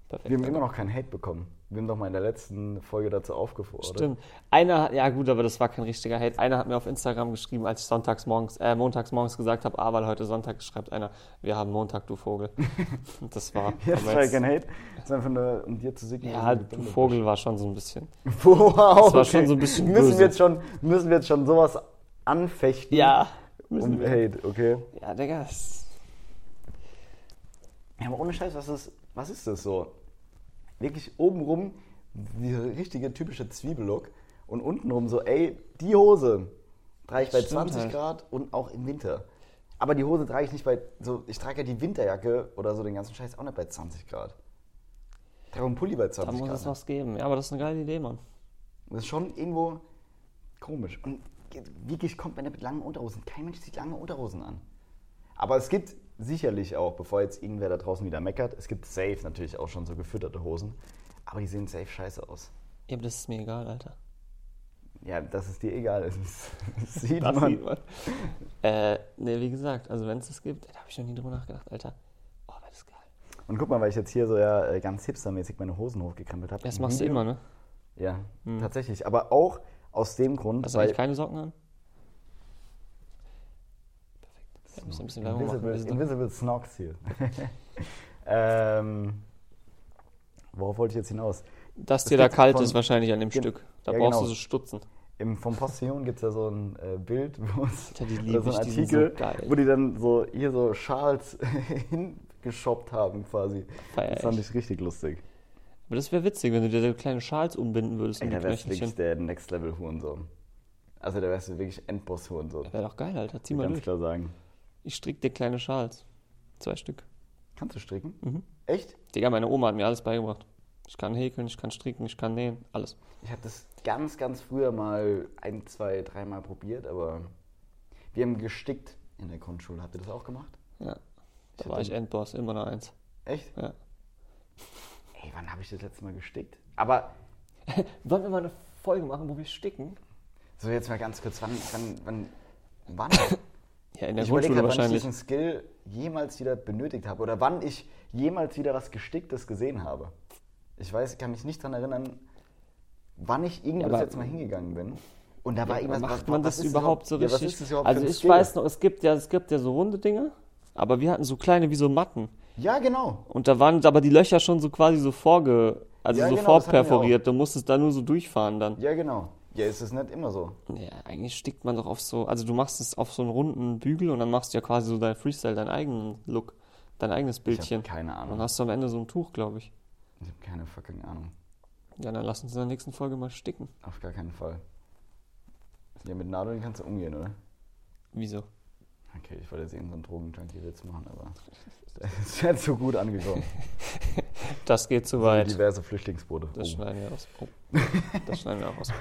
Perfekt. wir haben immer noch keinen Hate bekommen. Wir haben doch mal in der letzten Folge dazu aufgefordert. Stimmt. Einer, ja gut, aber das war kein richtiger Hate. Einer hat mir auf Instagram geschrieben, als ich sonntags morgens, äh, montags morgens gesagt habe, ah, weil heute Sonntag schreibt einer, wir haben Montag, du Vogel. Das war. Ja, das war kein Hate. Das ist einfach nur, um dir zu signalisieren. ja, wie du Vogel war schon so ein bisschen. Wow, Das war okay. schon so ein bisschen müssen böse. wir jetzt schon Müssen wir jetzt schon sowas anfechten? Ja. Um. Hate, okay. Ja, Digga, Ja, aber ohne Scheiß, was ist, was ist das so? Wirklich obenrum dieser richtige typische Zwiebellook und untenrum so, ey, die Hose trage ich bei Stimmt 20 halt. Grad und auch im Winter. Aber die Hose trage ich nicht bei, so, ich trage ja die Winterjacke oder so den ganzen Scheiß auch nicht bei 20 Grad. Ich trage einen Pulli bei da 20 muss Grad. es was geben. Ja, aber das ist eine geile Idee, Mann. Das ist schon irgendwo komisch. Und wirklich kommt man mit langen Unterhosen. Kein Mensch zieht lange Unterhosen an. Aber es gibt sicherlich auch, bevor jetzt irgendwer da draußen wieder meckert, es gibt safe natürlich auch schon so gefütterte Hosen. Aber die sehen safe scheiße aus. Ja, aber das ist mir egal, Alter. Ja, dass es dir egal ist. Das sieht Das man. sieht man. Äh, ne, wie gesagt, also wenn es das gibt, da habe ich noch nie drüber nachgedacht, Alter. Oh, wäre das geil. Und guck mal, weil ich jetzt hier so ja äh, ganz hipstermäßig meine Hosen hochgekrempelt habe. Das machst du immer, ne? Ja, tatsächlich. Aber auch aus dem Grund, Hast du eigentlich keine Socken an? Ja, muss ein bisschen Werbung machen. Invisible, Invisible Snox hier. ähm, worauf wollte ich jetzt hinaus? Dass Es dir da kalt von- ist wahrscheinlich an dem Stück. Da Ja, brauchst genau. du so Stutzen. Im, vom Postillon gibt es ja so ein äh, Bild, wo es, die oder so ein ich, Artikel, so wo die dann so hier so Schals hingeshoppt haben quasi. Feier Das fand ich. ich richtig lustig. Aber das wäre witzig, wenn du dir so kleine Schals umbinden würdest Ey, um da wärst du wirklich der Next Level Hurensohn. Also da wärst du wirklich Endboss Hurensohn. Wäre doch geil, Alter. Zieh mal ganz durch. klar sagen. Ich strick dir kleine Schals. Zwei Stück. Kannst du stricken? Mhm. Echt? Digga, meine Oma hat mir alles beigebracht. Ich kann häkeln, ich kann stricken, ich kann nähen, alles. Ich habe das ganz, ganz früher mal ein, zwei, dreimal probiert, aber wir haben gestickt in der Grundschule. Habt ihr das auch gemacht? Ja. Da Ich war ich Endboss, immer noch eins. Echt? Ja. Ey, wann habe ich das letzte Mal gestickt? Aber Wollen wir mal eine Folge machen, wo wir sticken? so jetzt mal ganz kurz, wann, wann, wann, wann? Ja, in der ich Grundschule gerade, wann ich wahrscheinlich. diesen Skill jemals wieder benötigt habe oder wann ich jemals wieder was Gesticktes gesehen habe. Ich weiß, kann mich nicht daran erinnern, wann ich irgendwo Ja, das jetzt mal hingegangen bin. Und da war Ja, irgendwas. macht was- man was das überhaupt so ja, richtig? was ist das überhaupt also ich Skill? weiß noch, es gibt ja, es gibt ja so runde Dinge, aber wir hatten so kleine wie so Matten. Ja, genau. Und da waren aber die Löcher schon so quasi so vorge, also Ja, so genau, vorperforiert. Du musstest da nur so durchfahren dann. Ja, genau. Ja, ist es nicht immer so. Ja, eigentlich stickt man doch auf so, also du machst es auf so einen runden Bügel und dann machst du ja quasi so dein Freestyle, deinen eigenen Look, dein eigenes Ich Bildchen. habe keine Und Ahnung. dann hast du am Ende so ein Tuch, glaube ich. Ich habe keine fucking Ahnung. Ja, dann lass uns in der nächsten Folge mal sticken. Auf gar keinen Fall. Ja, mit Nadeln kannst du umgehen, oder? Wieso? Okay, ich wollte jetzt irgendeinen so Drogen-Junkie-Witz machen, aber das ist nicht so gut angekommen. Das geht zu weit. diverse Flüchtlingsboote. Das Oh. schneiden wir aus. Oh. Das schneiden wir auch aus.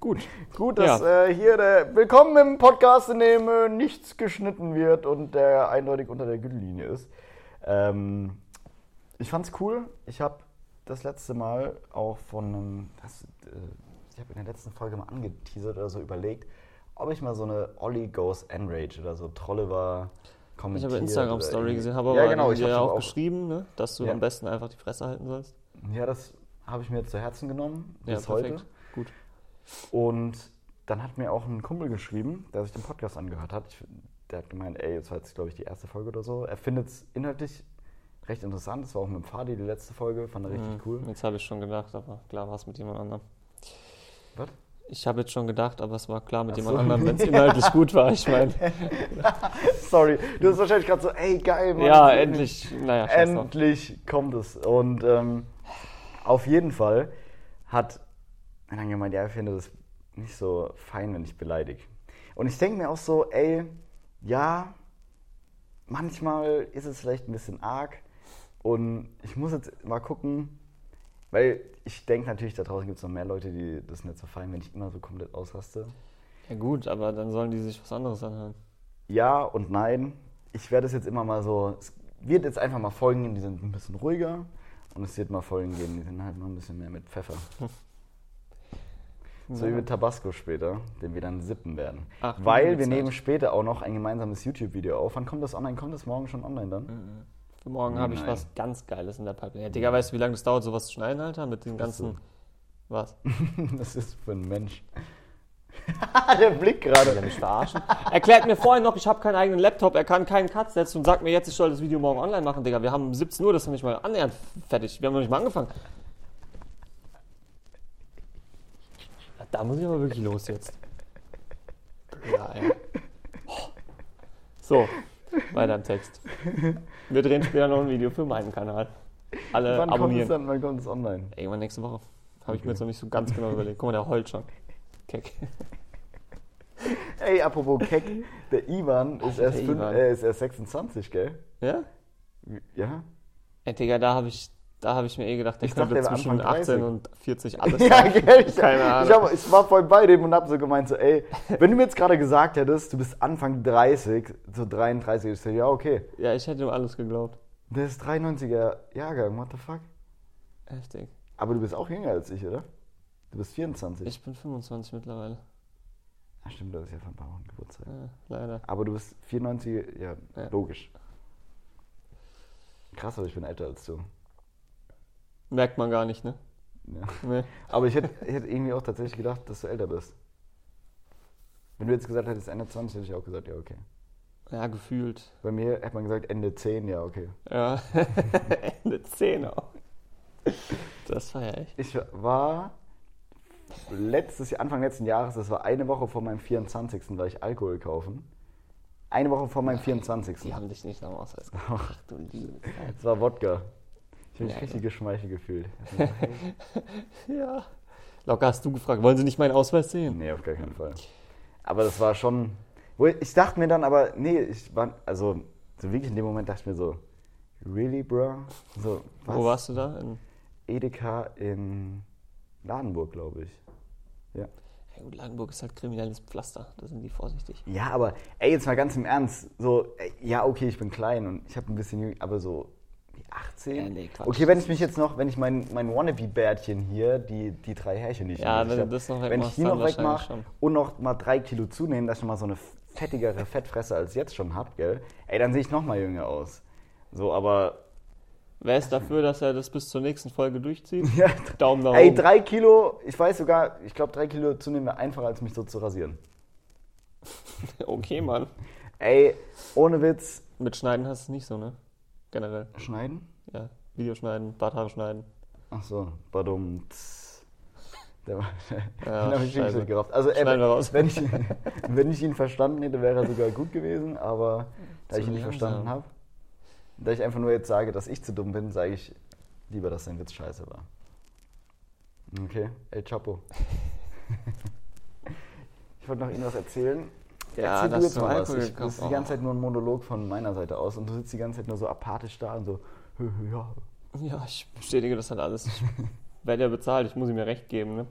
Gut. Gut, dass äh, hier der Willkommen im Podcast, in dem äh, nichts geschnitten wird und der eindeutig unter der Gürtellinie ist. Ähm, ich fand's cool. Ich habe das letzte Mal auch von einem, äh, ich habe in der letzten Folge mal angeteasert oder so überlegt, ob ich mal so eine Ollie Goes Enrage oder so Trolle war. Ich habe eine Instagram-Story gesehen, habe ja, aber genau, ich dir habe ja auch auch geschrieben, ne, dass du Ja. am besten einfach die Fresse halten sollst. Ja, das habe ich mir zu Herzen genommen Ja, bis heute. perfekt. Gut. Und dann hat mir auch ein Kumpel geschrieben, der sich den Podcast angehört hat. Ich, der hat gemeint, ey, jetzt war jetzt, glaube ich, die erste Folge oder so. Er findet es inhaltlich recht interessant. Das war auch mit dem Fadi die letzte Folge, fand er richtig Mhm. cool. Jetzt habe ich schon gedacht, aber klar war es mit jemand anderem. Was? Ich habe jetzt schon gedacht, aber es war klar mit jemand so. anderem, wenn es inhaltlich gut war. Ich meine, Sorry, du hast wahrscheinlich gerade so, ey, geil, Mann. ja, endlich. Naja. Endlich kommt es. Und ähm, auf jeden Fall hat er dann gemeint, ja, er findet es nicht so fein, wenn ich beleidige. Und ich denke mir auch so, ey, ja, manchmal ist es vielleicht ein bisschen arg. Und ich muss jetzt mal gucken, weil ich denke natürlich, da draußen gibt es noch mehr Leute, die das nicht so feiern, wenn ich immer so komplett ausraste. Ja gut, aber dann sollen die sich was anderes anhören. Ja und nein. Ich werde es jetzt immer mal so. Es wird jetzt einfach mal Folgen geben, die sind ein bisschen ruhiger. Und es wird mal Folgen geben, die sind halt noch ein bisschen mehr mit Pfeffer. So wie mit Tabasco später, den wir dann sippen werden. Ach, Weil wir nehmen später auch noch ein gemeinsames YouTube-Video auf. Wann kommt das online? Kommt das morgen schon online dann? Für morgen habe ich was ganz Geiles in der Pipeline. Ja, Digga, weißt du, wie lange das dauert, sowas zu schneiden, Alter? Mit den ganzen. Was? Was ist für ein Mensch? Der Blick gerade. mich verarschen? Erklärt mir vorhin noch, ich habe keinen eigenen Laptop, er kann keinen Cut setzen und sagt mir jetzt, ich soll das Video morgen online machen, Digga. Wir haben um 17 Uhr, das ist nicht mal annähernd fertig. Wir haben noch nicht mal angefangen. Da muss ich aber wirklich los jetzt. Ja, ey. So, weiter im Text. Wir drehen später noch ein Video für meinen Kanal. Alle Wann kommt es abonnieren. dann? Wann kommt es online? Irgendwann nächste Woche. Habe ich Okay. mir jetzt noch nicht so ganz genau überlegt. Guck mal, der heult schon. Keck. Ey, apropos Keck, der Ivan ist, erst, der fünf, Ivan. äh, ist erst 26, gell? Ja? Ja? Ey, Digga, da habe ich, Da habe ich mir eh gedacht, der Ich könnte dachte, zwischen Anfang 18 30. und 40 alles Ja, gell? Ich, Keine ich, Ahnung. hab, ich war voll bei dem und hab so gemeint, so, ey, wenn du mir jetzt gerade gesagt hättest, du bist Anfang 30, so 33, ich so, ja, okay. Ja, ich hätte ihm alles geglaubt. Der ist 93er Jahrgang, what the fuck? Heftig. Aber du bist auch jünger als ich, oder? Du bist 24. Ich bin 25 mittlerweile. Ach stimmt, das ist ja von ein paar Wochen Geburtstag. Ja, leider. Aber du bist 94, ja, Ja. logisch. Krass, aber ich bin älter als du. Merkt man gar nicht, ne? Ja. Nee. Aber ich hätte, ich hätte irgendwie auch tatsächlich gedacht, dass du älter bist. Wenn du jetzt gesagt hättest Ende 20, hätte ich auch gesagt, ja, okay. Ja, gefühlt. Bei mir hätte man gesagt Ende 10, ja, okay. Ja. Ende 10 auch. Das feier ich. Ich war letztes Jahr, Anfang letzten Jahres, das war eine Woche vor meinem 24. war ich Alkohol kaufen. Eine Woche vor meinem 24. Die haben dich nicht am Ausweis gemacht. Ach du liebe Zeit. Das war Wodka. Ich habe mich Ja, richtig geschmeichelt gefühlt. Ja. Locker hast du gefragt, wollen Sie nicht meinen Ausweis sehen? nee, auf gar keinen Fall. Aber das war schon. Ich dachte mir dann aber, nee, ich war, also, so wirklich in dem Moment dachte ich mir so, really, bro? So, was? Wo warst du da? In, Edeka in Ladenburg, glaube ich. Ja. ja, gut, Langenburg ist halt kriminelles Pflaster. Da sind die vorsichtig. Ja, aber ey, jetzt mal ganz im Ernst. So, ey, ja, okay, ich bin klein und ich habe ein bisschen aber so 18? Ja, nee, Quatsch. okay, wenn ich mich jetzt noch, wenn ich mein, mein Wannabe-Bärtchen hier, die, die drei Härchen, die ich Ja, wenn das noch wenn ich die noch wegmache und noch mal drei Kilo zunehmen, dass ich mal so eine fettigere Fettfresse als jetzt schon hab, gell? Ey, dann sehe ich noch mal jünger aus. So, aber Wer ist dafür, dass er das bis zur nächsten Folge durchzieht? ja, Daumen nach ey, oben. drei Kilo, ich weiß sogar, ich glaube drei Kilo zunehmen wäre einfacher, als mich so zu rasieren. Okay, Mann. Ey, ohne Witz, Mit Schneiden hast du es nicht so, ne? Generell. schneiden? Ja. Videoschneiden, Barthaare schneiden. Ach so, badum. Der war, Ja, den habe ich wirklich scheiße. gerafft. Also, äh, Schneiden raus. wenn, ich, wenn ich ihn verstanden hätte, wäre er sogar gut gewesen, aber da Zu ich ihn nicht verstanden habe, da ich einfach nur jetzt sage, dass ich zu dumm bin, sage ich lieber, dass sein Witz scheiße war. Okay, El Chapo. ich wollte noch Ihnen was erzählen. Ja, Erzähl du jetzt mal was. Ich, das ist die ganze Zeit nur ein Monolog von meiner Seite aus und du sitzt die ganze Zeit nur so apathisch da und so, ja. Ja, ich bestätige das halt alles. Ich werde ja bezahlt, ich muss ihm ja recht geben, ne?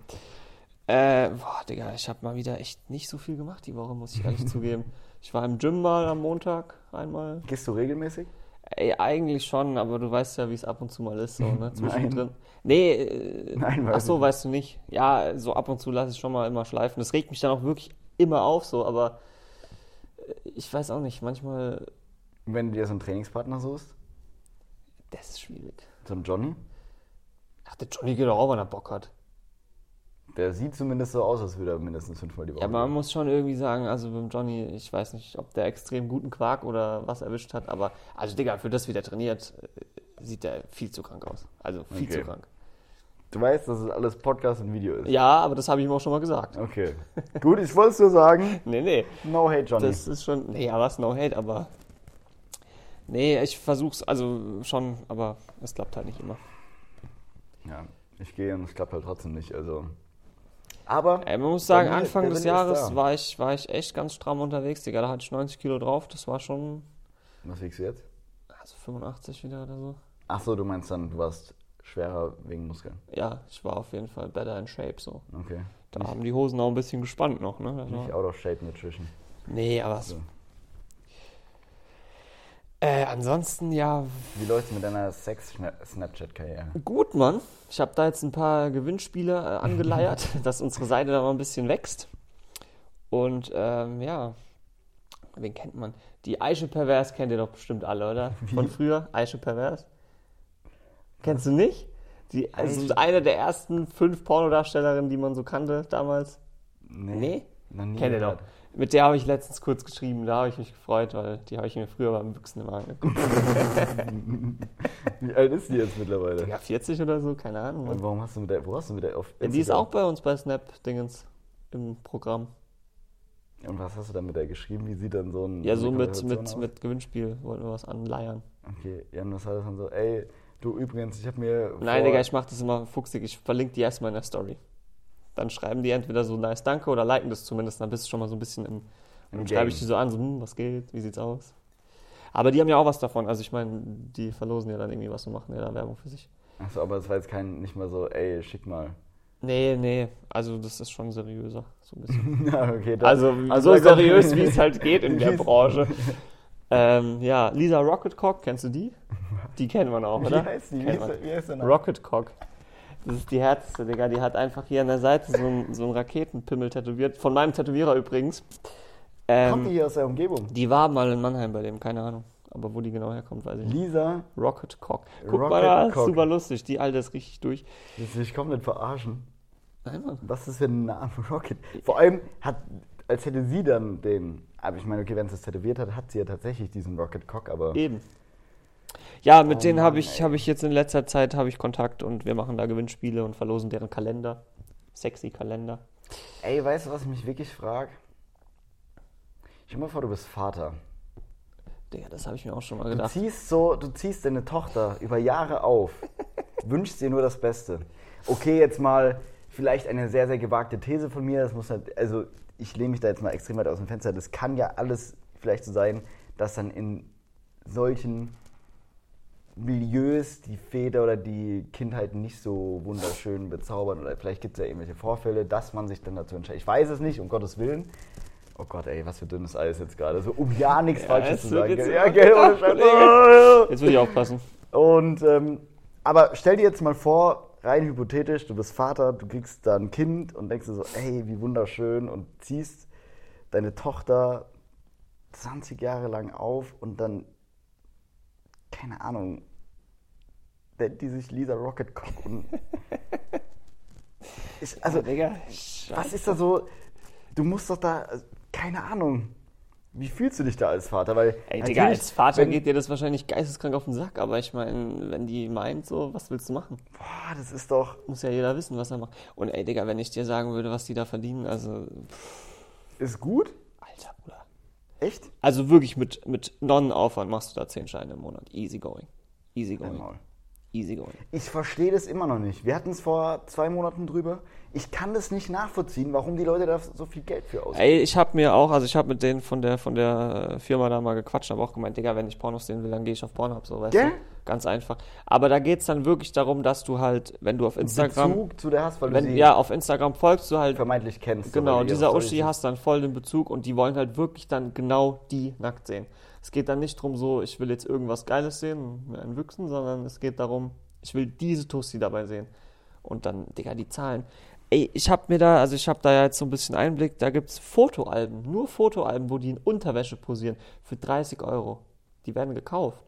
Äh, boah, Digga, ich habe mal wieder echt nicht so viel gemacht die Woche, muss ich ehrlich zugeben. Ich war im Gym mal am Montag einmal. Gehst du regelmäßig? Ey, eigentlich schon, aber du weißt ja, wie es ab und zu mal ist, so, ne? Nein. Zwischendrin. Nee, äh, Nein, weiß ach so, ich weißt du nicht. Ja, so ab und zu lasse ich schon mal immer schleifen. Das regt mich dann auch wirklich immer auf, so, aber ich weiß auch nicht, manchmal, Wenn du dir so einen Trainingspartner suchst, das ist schwierig. so einen Johnny, Ach, der Johnny geht doch auch, wenn er Bock hat. der sieht zumindest so aus, als würde er mindestens fünfmal die Woche. Ja, man muss schon irgendwie sagen, also beim Johnny, ich weiß nicht, ob der extrem guten Quark oder was erwischt hat, aber also Digga, für das, wie der trainiert, äh, sieht der viel zu krank aus. Also viel Okay. zu krank. Du weißt, dass es alles Podcast und Video ist. Ja, aber das habe ich ihm auch schon mal gesagt. Okay. Gut, ich wollte es nur sagen. Nee, nee. No hate, Johnny. Das ist schon. Nee, ja, was, no hate, aber. Nee, ich versuch's, also schon, aber es klappt halt nicht immer. ja, ich gehe und es klappt halt trotzdem nicht. Also. Aber Ey, man muss sagen, Anfang des Jahres war ich, war ich echt ganz stramm unterwegs, Digga. Da hatte ich 90 Kilo drauf, das war schon. was wiegst du jetzt? Also 85 wieder oder so. Ach so, du meinst dann, du warst schwerer wegen Muskeln. Ja, ich war auf jeden Fall better in shape so. Okay. Da nicht, haben die Hosen auch ein bisschen gespannt noch, ne? Das nicht war- out of shape nutrition. Nee, aber So. äh, ansonsten ja Wie läuft es mit deiner Sex-Snapchat-Karriere? gut, Mann. Ich habe da jetzt ein paar Gewinnspiele äh, angeleiert, dass unsere Seite da mal ein bisschen wächst. Und ähm, ja, wen kennt man? Die Aische Pervers kennt ihr doch bestimmt alle, oder? Von früher, Aische Pervers. Kennst du nicht? Die, also Aische- eine der ersten fünf Pornodarstellerinnen, die man so kannte damals. Nee? Kennt ihr doch. Mit der habe ich letztens kurz geschrieben, da habe ich mich gefreut, weil die habe ich mir früher beim Büchsen immer angeguckt. Wie alt ist die jetzt mittlerweile? Ja, 40 oder so, keine Ahnung. Und warum hast du mit der, wo hast du mit der auf Ja, die ist Instagram? auch bei uns bei Snap-Dingens im Programm. Und was hast du dann mit der geschrieben? Wie sieht dann so ein Ja, so mit, mit, aus? mit Gewinnspiel wollten wir was anleiern. Okay, ja, und das war dann so, ey, du übrigens, ich habe mir Nein, Digga, ich mache das immer fuchsig. Ich verlinke die erstmal in der Story. Dann schreiben die entweder so nice, danke oder liken das zumindest. Dann bist du schon mal so ein bisschen im. Im Dann schreibe ich die so an, so, hm, was geht, wie sieht's aus? Aber die haben ja auch was davon. Also ich meine, die verlosen ja dann irgendwie was und machen ja da Werbung für sich. Achso, aber es war jetzt kein, nicht mal so, ey, schick mal. Nee, nee, also das ist schon seriöser. So ein bisschen. ja, okay. dann- Also, da so seriös, wie es halt geht in der Branche. Ähm, ja, Lisa Rocketcock, kennst du die? Die kennt man auch, Wie oder? heißt die? Wie ist, der- wie heißt der noch? Rocketcock. Das ist die härteste, Digga. Die hat einfach hier an der Seite so einen so einen Raketenpimmel tätowiert. Von meinem Tätowierer übrigens. Kommt die Ähm, hier aus der Umgebung? die war mal in Mannheim bei dem, keine Ahnung. Aber wo die genau herkommt, weiß ich nicht. Lisa, Rocketcock. Guck mal Rocket da, Cock. super lustig. Die alte ist richtig durch. du dich komplett verarschen? Nein, Mann. Was ist für ein Name Rocket? Vor allem hat, als hätte sie dann den, aber ich meine, okay, wenn sie es tätowiert hat, hat sie ja tatsächlich diesen Rocket Cock, aber Eben. Ja, mit Oh denen habe ich, hab ich jetzt in letzter Zeit ich Kontakt und wir machen da Gewinnspiele und verlosen deren Kalender. Sexy Kalender. ey, weißt du, was ich mich wirklich frage? Stell dir mal vor, du bist Vater. Digga, das habe ich mir auch schon mal Du gedacht. ziehst so, du ziehst deine Tochter über Jahre auf, wünschst ihr nur das Beste. Okay, jetzt mal vielleicht eine sehr, sehr gewagte These von mir. Das muss halt, also ich lehne mich da jetzt mal extrem weit aus dem Fenster. Das kann ja alles vielleicht so sein, dass dann in solchen Milieus die Väter oder die Kindheit nicht so wunderschön bezaubern oder vielleicht gibt es ja irgendwelche Vorfälle, dass man sich dann dazu entscheidet. Ich weiß es nicht, um Gottes Willen. Oh Gott, ey, was für dünnes Eis jetzt gerade. So, um ja nichts Ja, Falsches es zu sagen. jetzt Ja, gell, ohne Scheiß. Jetzt will ich aufpassen. Und, ähm, aber stell dir jetzt mal vor, rein hypothetisch, du bist Vater, du kriegst da ein Kind und denkst dir so, ey, wie wunderschön und ziehst deine Tochter 20 Jahre lang auf und dann, keine Ahnung, die sich Lisa Rocket Cock und. Ich, also, Ja, Digga. was ist da so? Du musst doch da, keine Ahnung. Wie fühlst du dich da als Vater? Weil Ey, Digga, als Vater wenn- geht dir das wahrscheinlich geisteskrank auf den Sack, aber ich meine, wenn die meint so, was willst du machen? Boah, das ist doch. Muss ja jeder wissen, was er macht. Und ey, Digga, wenn ich dir sagen würde, was die da verdienen, also, Ist gut? alter Bruder. Echt? Also wirklich mit, mit Nonnenaufwand machst du da 10 Scheine im Monat. Easy going. Easy going. Einmal. Easy going. Ich verstehe das immer noch nicht. Wir hatten es vor zwei Monaten drüber. Ich kann das nicht nachvollziehen, warum die Leute da so viel Geld für ausgeben. Ey, ich hab mir auch, also ich hab mit denen von der, von der Firma da mal gequatscht, aber auch gemeint, Digga, wenn ich Pornos sehen will, dann gehe ich auf Pornhub, so, weißt Gell? du? Ganz einfach. Aber da geht's dann wirklich darum, dass du halt, wenn du auf Instagram, Bezug zu der hast, weil du wenn, sie ja, auf Instagram folgst du halt vermeintlich kennst. Genau, und die dieser Uschi hast dann voll den Bezug und die wollen halt wirklich dann genau die nackt sehen. Es geht dann nicht darum, so, ich will jetzt irgendwas Geiles sehen, mir einen Wüchsen, sondern es geht darum, ich will diese Tussi dabei sehen. Und dann, Digga, die Zahlen. Ey, ich hab mir da, also ich hab da ja jetzt so ein bisschen Einblick, da gibt's Fotoalben, nur Fotoalben, wo die in Unterwäsche posieren, für 30 Euro. Die werden gekauft.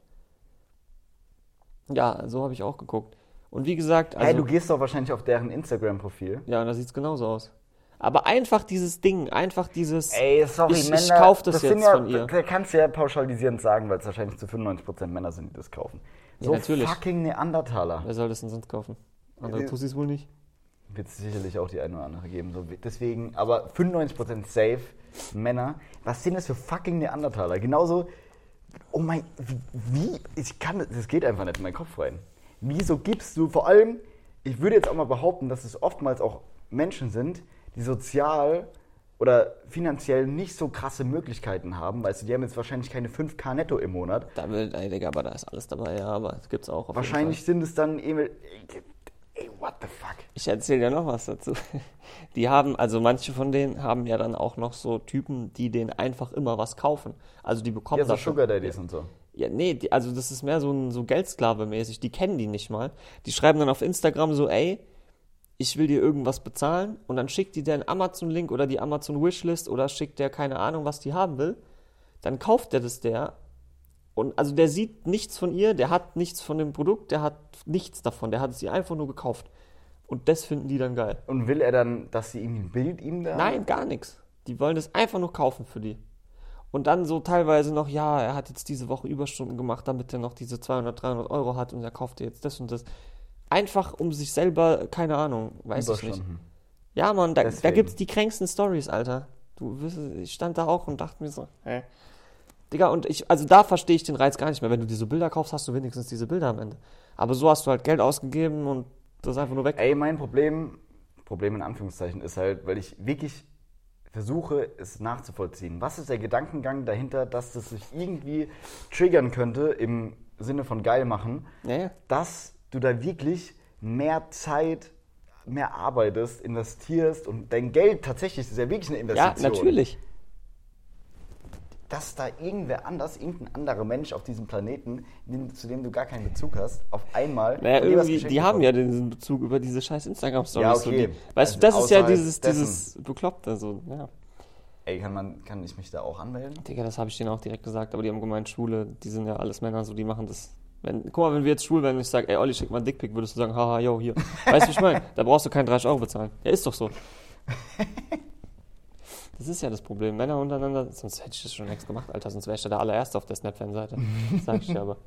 Ja, so habe ich auch geguckt. Und wie gesagt, also. Hey, du gehst doch wahrscheinlich auf deren Instagram-Profil. Ja, und da sieht's genauso aus. Aber einfach dieses Ding, einfach dieses. Ey, sorry, Ich- Männer. ich kauf das sind jetzt ja, von ihr. Da kannst du ja pauschalisierend sagen, weil es wahrscheinlich zu 95% Männer sind, die das kaufen. Ja, So natürlich. fucking Neandertaler. Wer soll das denn sonst kaufen? Andere Äh, Tussis wohl nicht. Wird es sicherlich auch die eine oder andere geben. So, deswegen, aber 95% safe Männer. Was sind das für fucking Neandertaler? Genauso, oh mein, wie, ich kann, das das geht einfach nicht in meinen Kopf rein. Wieso gibst du, vor allem, ich würde jetzt auch mal behaupten, dass es oftmals auch Menschen sind, die sozial oder finanziell nicht so krasse Möglichkeiten haben. Weißt du, die haben jetzt wahrscheinlich keine 5k netto im Monat. Da will, ey, Digga, aber da ist alles dabei, ja, aber das gibt's auch. Wahrscheinlich sind es dann eben, ey, what the fuck? Ich erzähle dir noch was dazu. Die haben, also manche von denen haben ja dann auch noch so Typen, die denen einfach immer was kaufen. Also die bekommen Ja, so dafür- Sugar Daddies und so. Ja, nee, die, also das ist mehr so ein so Geldsklave-mäßig. Die kennen die nicht mal. Die schreiben dann auf Instagram so, ey, ich will dir irgendwas bezahlen und dann schickt die der einen Amazon-Link oder die Amazon-Wishlist oder schickt der keine Ahnung, was die haben will. Dann kauft der das der und also der sieht nichts von ihr, der hat nichts von dem Produkt, der hat nichts davon, der hat es ihr einfach nur gekauft. Und das finden die dann geil. Und will er dann, dass sie ihm ein Bild ihm da? Nein, gar nichts. Die wollen das einfach nur kaufen für die. Und dann so teilweise noch, ja, er hat jetzt diese Woche Überstunden gemacht, damit er noch diese 200, 300 Euro hat und er kauft dir jetzt das und das. Einfach um sich selber, keine Ahnung, weiß ich nicht. Ja, Mann, da, da Deswegen. gibt's die kränksten Stories, Alter. Du ich stand da auch und dachte mir so, hä? Digga, und ich, also da verstehe ich den Reiz gar nicht mehr. Wenn du diese Bilder kaufst, hast du wenigstens diese Bilder am Ende. Aber so hast du halt Geld ausgegeben und das ist einfach nur weg. Ey, mein Problem, Problem in Anführungszeichen, ist halt, weil ich wirklich versuche, es nachzuvollziehen. Was ist der Gedankengang dahinter, dass das sich irgendwie triggern könnte im Sinne von geil machen, Ja, ja. dass du da wirklich mehr Zeit, mehr arbeitest, investierst und dein Geld tatsächlich, das ist ja wirklich eine Ja, Investition. natürlich. Dass da irgendwer anders, irgendein anderer Mensch auf diesem Planeten, zu dem du gar keinen Bezug hast, auf einmal. Naja, irgendwie, die haben ja diesen Bezug über diese scheiß Instagram-Stories. Ja, so okay. die, weißt Also du, das ist ja dieses, dessen. dieses Bekloppte. So, ja. Ey, kann, man, kann ich mich da auch anmelden? Digga, das habe ich denen auch direkt gesagt, aber die haben gemeint, Schwule, die sind ja alles Männer, so die machen das. Wenn, guck mal, wenn wir jetzt schwul wären und ich sage, ey Olli, schick mal einen Dickpick, würdest du sagen, haha, yo, hier. Weißt du, wie ich meine? Da brauchst du keinen 30 Euro bezahlen. Ja, ist doch so. Das ist ja das Problem. Männer untereinander, sonst hätte ich das schon längst gemacht, Alter, sonst wäre ich ja der allererste auf der Snap-Fan-Seite. Sag ich dir aber.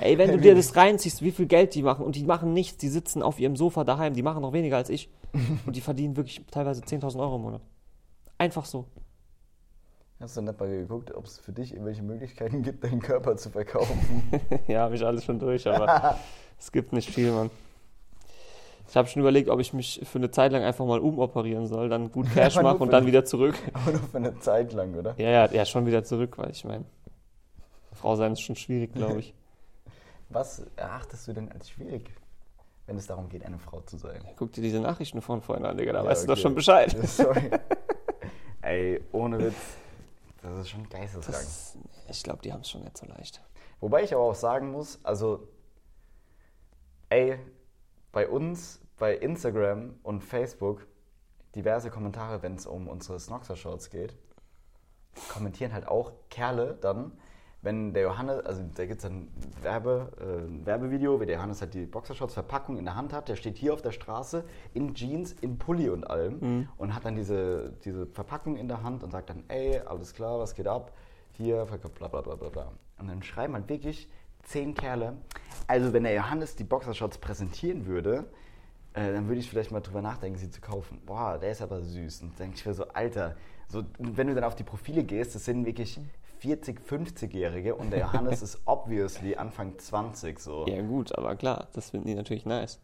Ey, wenn du dir das reinziehst, wie viel Geld die machen und die machen nichts, die sitzen auf ihrem Sofa daheim, die machen noch weniger als ich und die verdienen wirklich teilweise 10.000 Euro im Monat. Einfach so. Hast du nicht mal geguckt, ob es für dich irgendwelche Möglichkeiten gibt, deinen Körper zu verkaufen? ja, habe ich alles schon durch, aber es gibt nicht viel, Mann. Ich habe schon überlegt, ob ich mich für eine Zeit lang einfach mal umoperieren soll, dann gut Cash nur mache und dann wieder zurück. Aber nur für eine Zeit lang, oder? Ja, ja, ja, schon wieder zurück, weil ich meine, Frau sein ist schon schwierig, glaube ich. Was erachtest du denn als schwierig, wenn es darum geht, eine Frau zu sein? Guck dir diese Nachrichten von vorhin an, Digga, da Ja, weißt du doch okay. schon Bescheid. Sorry. Ey, ohne Witz. Das ist schon geisteskrank. Das, ich glaube, die haben es schon nicht so leicht. Wobei ich aber auch sagen muss, also, ey, bei uns, bei Instagram und Facebook, diverse Kommentare, wenn es um unsere Snoxer-Shorts geht, kommentieren halt auch Kerle dann, wenn der Johannes, also da gibt es ein Werbe, äh, Werbevideo, wie der Johannes halt die Boxershorts-Verpackung in der Hand hat, der steht hier auf der Straße in Jeans, in Pulli und allem und hat dann diese, diese Verpackung in der Hand und sagt dann, ey, alles klar, was geht ab? Hier, bla bla bla bla bla. Und dann schreiben halt wirklich zehn Kerle, also wenn der Johannes die Boxershorts präsentieren würde, äh, dann würde ich vielleicht mal drüber nachdenken, sie zu kaufen. Boah, der ist aber süß. Und dann denke ich mir so, Alter, so, wenn du dann auf die Profile gehst, das sind wirklich 40, 50-Jährige und der Johannes ist obviously Anfang 20 so. Ja, gut, aber klar, das finden die natürlich nice.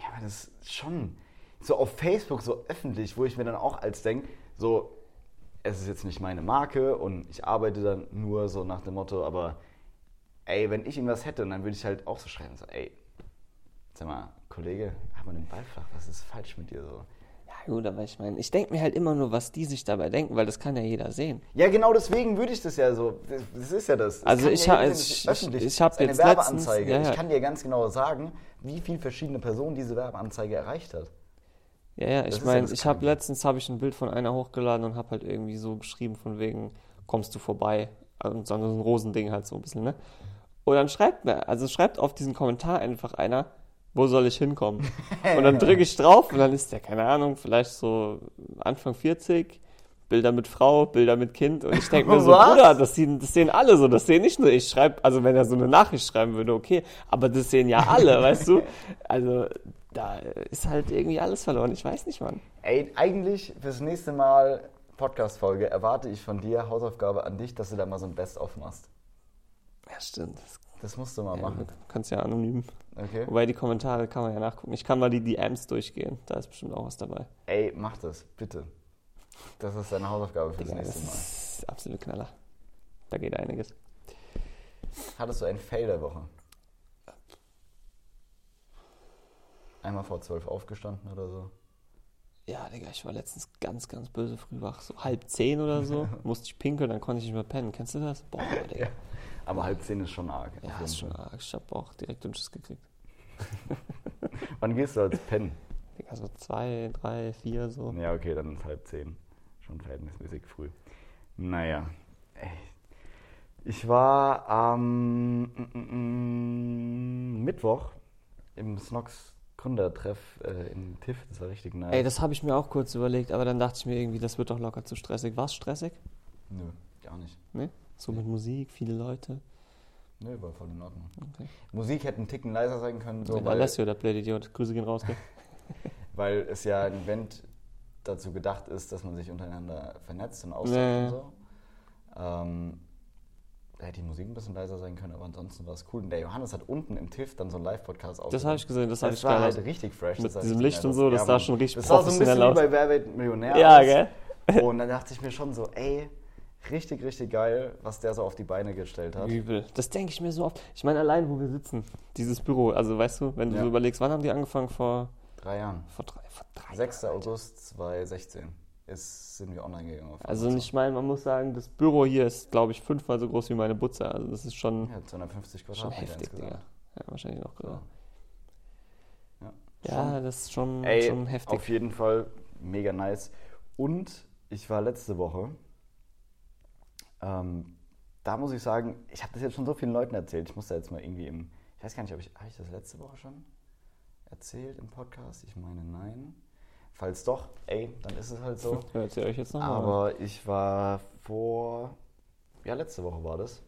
Ja, aber das ist schon so auf Facebook so öffentlich, wo ich mir dann auch als denke, so, es ist jetzt nicht meine Marke und ich arbeite dann nur so nach dem Motto, aber ey, wenn ich irgendwas hätte, dann würde ich halt auch so schreiben, so, ey, sag mal, Kollege, hab mal den Ball flach, was ist falsch mit dir so? Ja, gut, aber ich meine, ich denke mir halt immer nur, was die sich dabei denken, weil das kann ja jeder sehen. Ja, genau deswegen würde ich das ja so. Das, das ist ja das. das Also ich ja ha- ich- ich- öffentlich. ich hab Das ist eine jetzt letztens- Werbeanzeige. ja, ja. Ich kann dir ganz genau sagen, wie viele verschiedene Personen diese Werbeanzeige erreicht hat. Ja, ja, Das ich ja meine, das ich habe letztens habe ich ein Bild von einer hochgeladen und habe halt irgendwie so geschrieben von wegen kommst du vorbei und so ein Rosending halt so ein bisschen, ne? Und dann schreibt mir, also schreibt auf diesen Kommentar einfach einer, wo soll ich hinkommen? Und dann drücke ich drauf und dann ist der keine Ahnung, vielleicht so Anfang 40, Bilder mit Frau, Bilder mit Kind und ich denke mir so, Was? Bruder, das sehen, das sehen alle so, das sehen nicht nur ich schreibe, also wenn er so eine Nachricht schreiben würde, okay, aber das sehen ja alle, weißt du? Also da ist halt irgendwie alles verloren, ich weiß nicht, Mann. Ey, eigentlich fürs nächste Mal Podcast-Folge erwarte ich von dir, Hausaufgabe an dich, dass du da mal so ein Best-of machst. Ja, stimmt. Das, Das musst du mal ja, machen. du kannst ja anonym. Okay? Wobei die Kommentare kann man ja nachgucken. Ich kann mal die DMs durchgehen. Da ist bestimmt auch was dabei. Ey, mach das, bitte. Das ist deine Hausaufgabe fürs Digga, das nächste Mal. ist absolute Knaller. Da geht einiges. Hattest du einen Fail der Woche? Einmal vor zwölf aufgestanden oder so? Ja, Digga, ich war letztens ganz, ganz böse früh wach. So halb zehn oder so. Musste ich pinkeln, dann konnte ich nicht mehr pennen. Kennst du das? Boah, Digga. Ja. Aber halb zehn ist schon arg. Ja, ist schon arg. Ich hab auch direkt Dünnschiss gekriegt. Wann gehst du als Pennen? Digga, so zwei, drei, vier, so. Ja, okay, dann ist halb zehn. Schon verhältnismäßig früh. Naja. Ich war am mm, Mittwoch im Snox Gründertreff äh, in TIFF. Das war richtig nice. Ey, das habe ich mir auch kurz überlegt, aber dann dachte ich mir irgendwie, das wird doch locker zu stressig. War es stressig? Nö, gar nicht. Ne? So mit Musik, viele Leute. Nö, war voll in Ordnung. Okay. Musik hätte ein Ticken leiser sein können, so, So, weil, Alessio, der Blödidiot. Grüße gehen raus, weil es ja ein Event dazu gedacht ist, dass man sich untereinander vernetzt und austauscht Ja, ja. und so. Ähm, da hätte die Musik ein bisschen leiser sein können, aber ansonsten war es cool. Und der Johannes hat unten im TIFF dann so einen Live-Podcast Das habe ich gesehen, das habe Das ich war halt aus. richtig fresh. Mit diesem Licht und so, aus. das Ja, sah schon richtig Das sah so ein bisschen professionell wie aus. bei Wer wird Millionär Ja, aus. gell? Und dann dachte ich mir schon so, ey, richtig, richtig geil, was der so auf die Beine gestellt hat. Übel. Das denke ich mir so oft. Ich meine, allein, wo wir sitzen, dieses Büro. Also, weißt du, wenn du Ja. so überlegst, wann haben die angefangen? Vor, Drei Jahren. vor drei, vor drei 6. August 2016 ist, sind wir online gegangen. Also, ich meine, man muss sagen, das Büro hier ist, glaube ich, fünfmal so groß wie meine Butze. Also, das ist schon, Ja, 250 schon Quadratmeter heftig, Digga. insgesamt. Ja, wahrscheinlich noch größer. Ja. Ja, das ist schon, Ey, schon heftig. auf jeden Fall mega nice. Und ich war letzte Woche, ähm, da muss ich sagen, ich habe das jetzt schon so vielen Leuten erzählt. Ich muss da jetzt mal irgendwie im, ich weiß gar nicht, ob ich, habe ich das letzte Woche schon erzählt im Podcast? Ich meine, nein. Falls doch, ey, dann ist es halt so. Hört ihr euch jetzt nochmal. Aber ich war vor, ja, letzte Woche war das.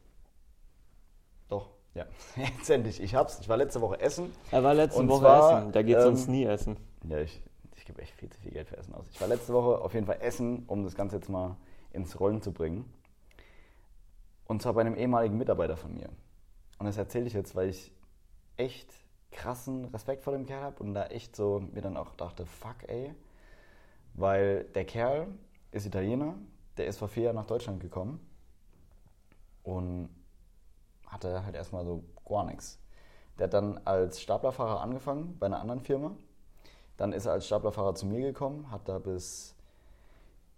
Doch, ja, jetzt endlich. Ich hab's. Ich war letzte Woche essen. Er war letzte Woche zwar, essen. Da geht ähm, sonst nie essen. Ja, ich, ich gebe echt viel zu viel Geld für Essen aus. Ich war letzte Woche auf jeden Fall essen, um das Ganze jetzt mal ins Rollen zu bringen. Und zwar bei einem ehemaligen Mitarbeiter von mir. Und das erzähle ich jetzt, weil ich echt krassen Respekt vor dem Kerl habe und da echt so mir dann auch dachte, fuck ey. Weil der Kerl ist Italiener, der ist vor vier Jahren nach Deutschland gekommen und hatte halt erstmal so gar nichts. Der hat dann als Staplerfahrer angefangen bei einer anderen Firma. Dann ist er als Staplerfahrer zu mir gekommen, hat da bis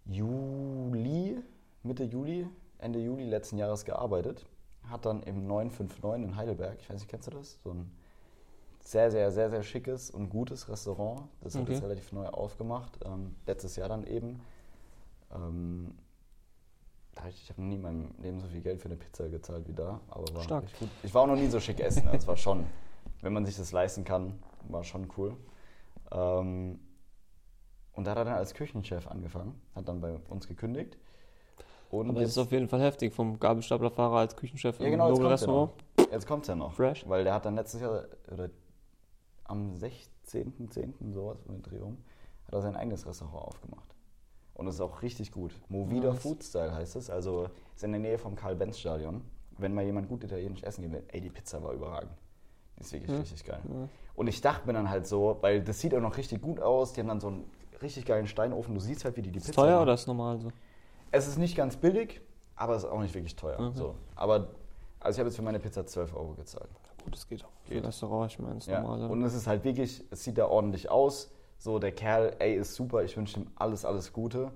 Juli, Mitte Juli, Ende Juli letzten Jahres gearbeitet. Hat dann im 959 in Heidelberg, ich weiß nicht, kennst du das? So ein sehr, sehr, sehr, sehr schickes und gutes Restaurant. Das hat Okay. jetzt relativ neu aufgemacht. Ähm, letztes Jahr dann eben. Ähm, ich habe nie in meinem Leben so viel Geld für eine Pizza gezahlt wie da. Aber war Stark. gut. Ich war auch noch nie so schick essen. Also es war schon, wenn man sich das leisten kann, war schon cool. Ähm, und da hat er dann als Küchenchef angefangen, hat dann bei uns gekündigt. Und Aber es ist auf jeden Fall heftig, vom Gabelstaplerfahrer als Küchenchef ja, im genau, jetzt ja Nobelrestaurant. noch. Jetzt kommt's ja noch. Fresh. Weil der hat dann letztes Jahr, oder am 16.10. sowas um den Dreh rum, hat er sein eigenes Restaurant aufgemacht. Und es ist auch richtig gut. Movida Nice. Food Style heißt es. Also ist in der Nähe vom Karl-Benz-Stadion. Wenn mal jemand gut italienisch essen gehen will, ey, die Pizza war überragend. Die ist wirklich Ja. richtig geil. Ja. Und ich dachte mir dann halt so, weil das sieht auch noch richtig gut aus. Die haben dann so einen richtig geilen Steinofen. Du siehst halt, wie die die Ist Pizza teuer machen. oder ist normal so? Es ist nicht ganz billig, aber es ist auch nicht wirklich teuer. Okay. So. Aber also ich habe jetzt für meine Pizza 12 Euro gezahlt. Gut, das geht auch. Für Geht. Restaurant, ich meine, das Ja. normale. Und es ist halt wirklich, es sieht da ordentlich aus. So, der Kerl, ey, ist super, ich wünsche ihm alles, alles Gute.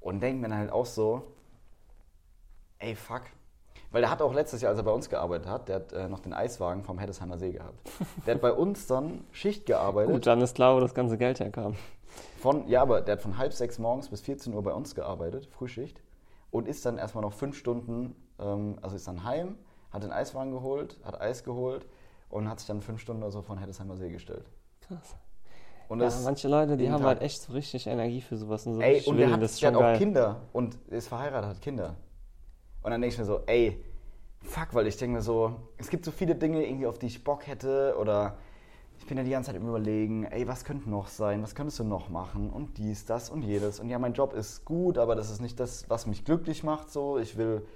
Und denkt mir dann halt auch so, ey, fuck. Weil der hat auch letztes Jahr, als er bei uns gearbeitet hat, der hat äh, noch den Eiswagen vom Heddesheimer See gehabt. Der hat bei uns dann Schicht gearbeitet. Gut, dann ist klar, wo das ganze Geld herkam. Von, ja, aber der hat von halb sechs morgens bis 14 Uhr bei uns gearbeitet, Frühschicht. Und ist dann erstmal noch fünf Stunden, ähm, also ist dann heim, hat den Eiswagen geholt, hat Eis geholt und hat sich dann fünf Stunden oder so von Heddesheimer See gestellt. Krass. Und Ja, manche Leute, die haben Tag. halt echt so richtig Energie für sowas und so ey, und der hat, das ist der hat auch geil. Kinder und ist verheiratet, hat Kinder. Und dann denke ich mir so, ey, fuck, weil ich denke mir so, es gibt so viele Dinge, irgendwie, auf die ich Bock hätte oder ich bin ja die ganze Zeit im Überlegen, ey, was könnte noch sein, was könntest du noch machen und dies, das und jedes. Und ja, mein Job ist gut, aber das ist nicht das, was mich glücklich macht, so. Ich will,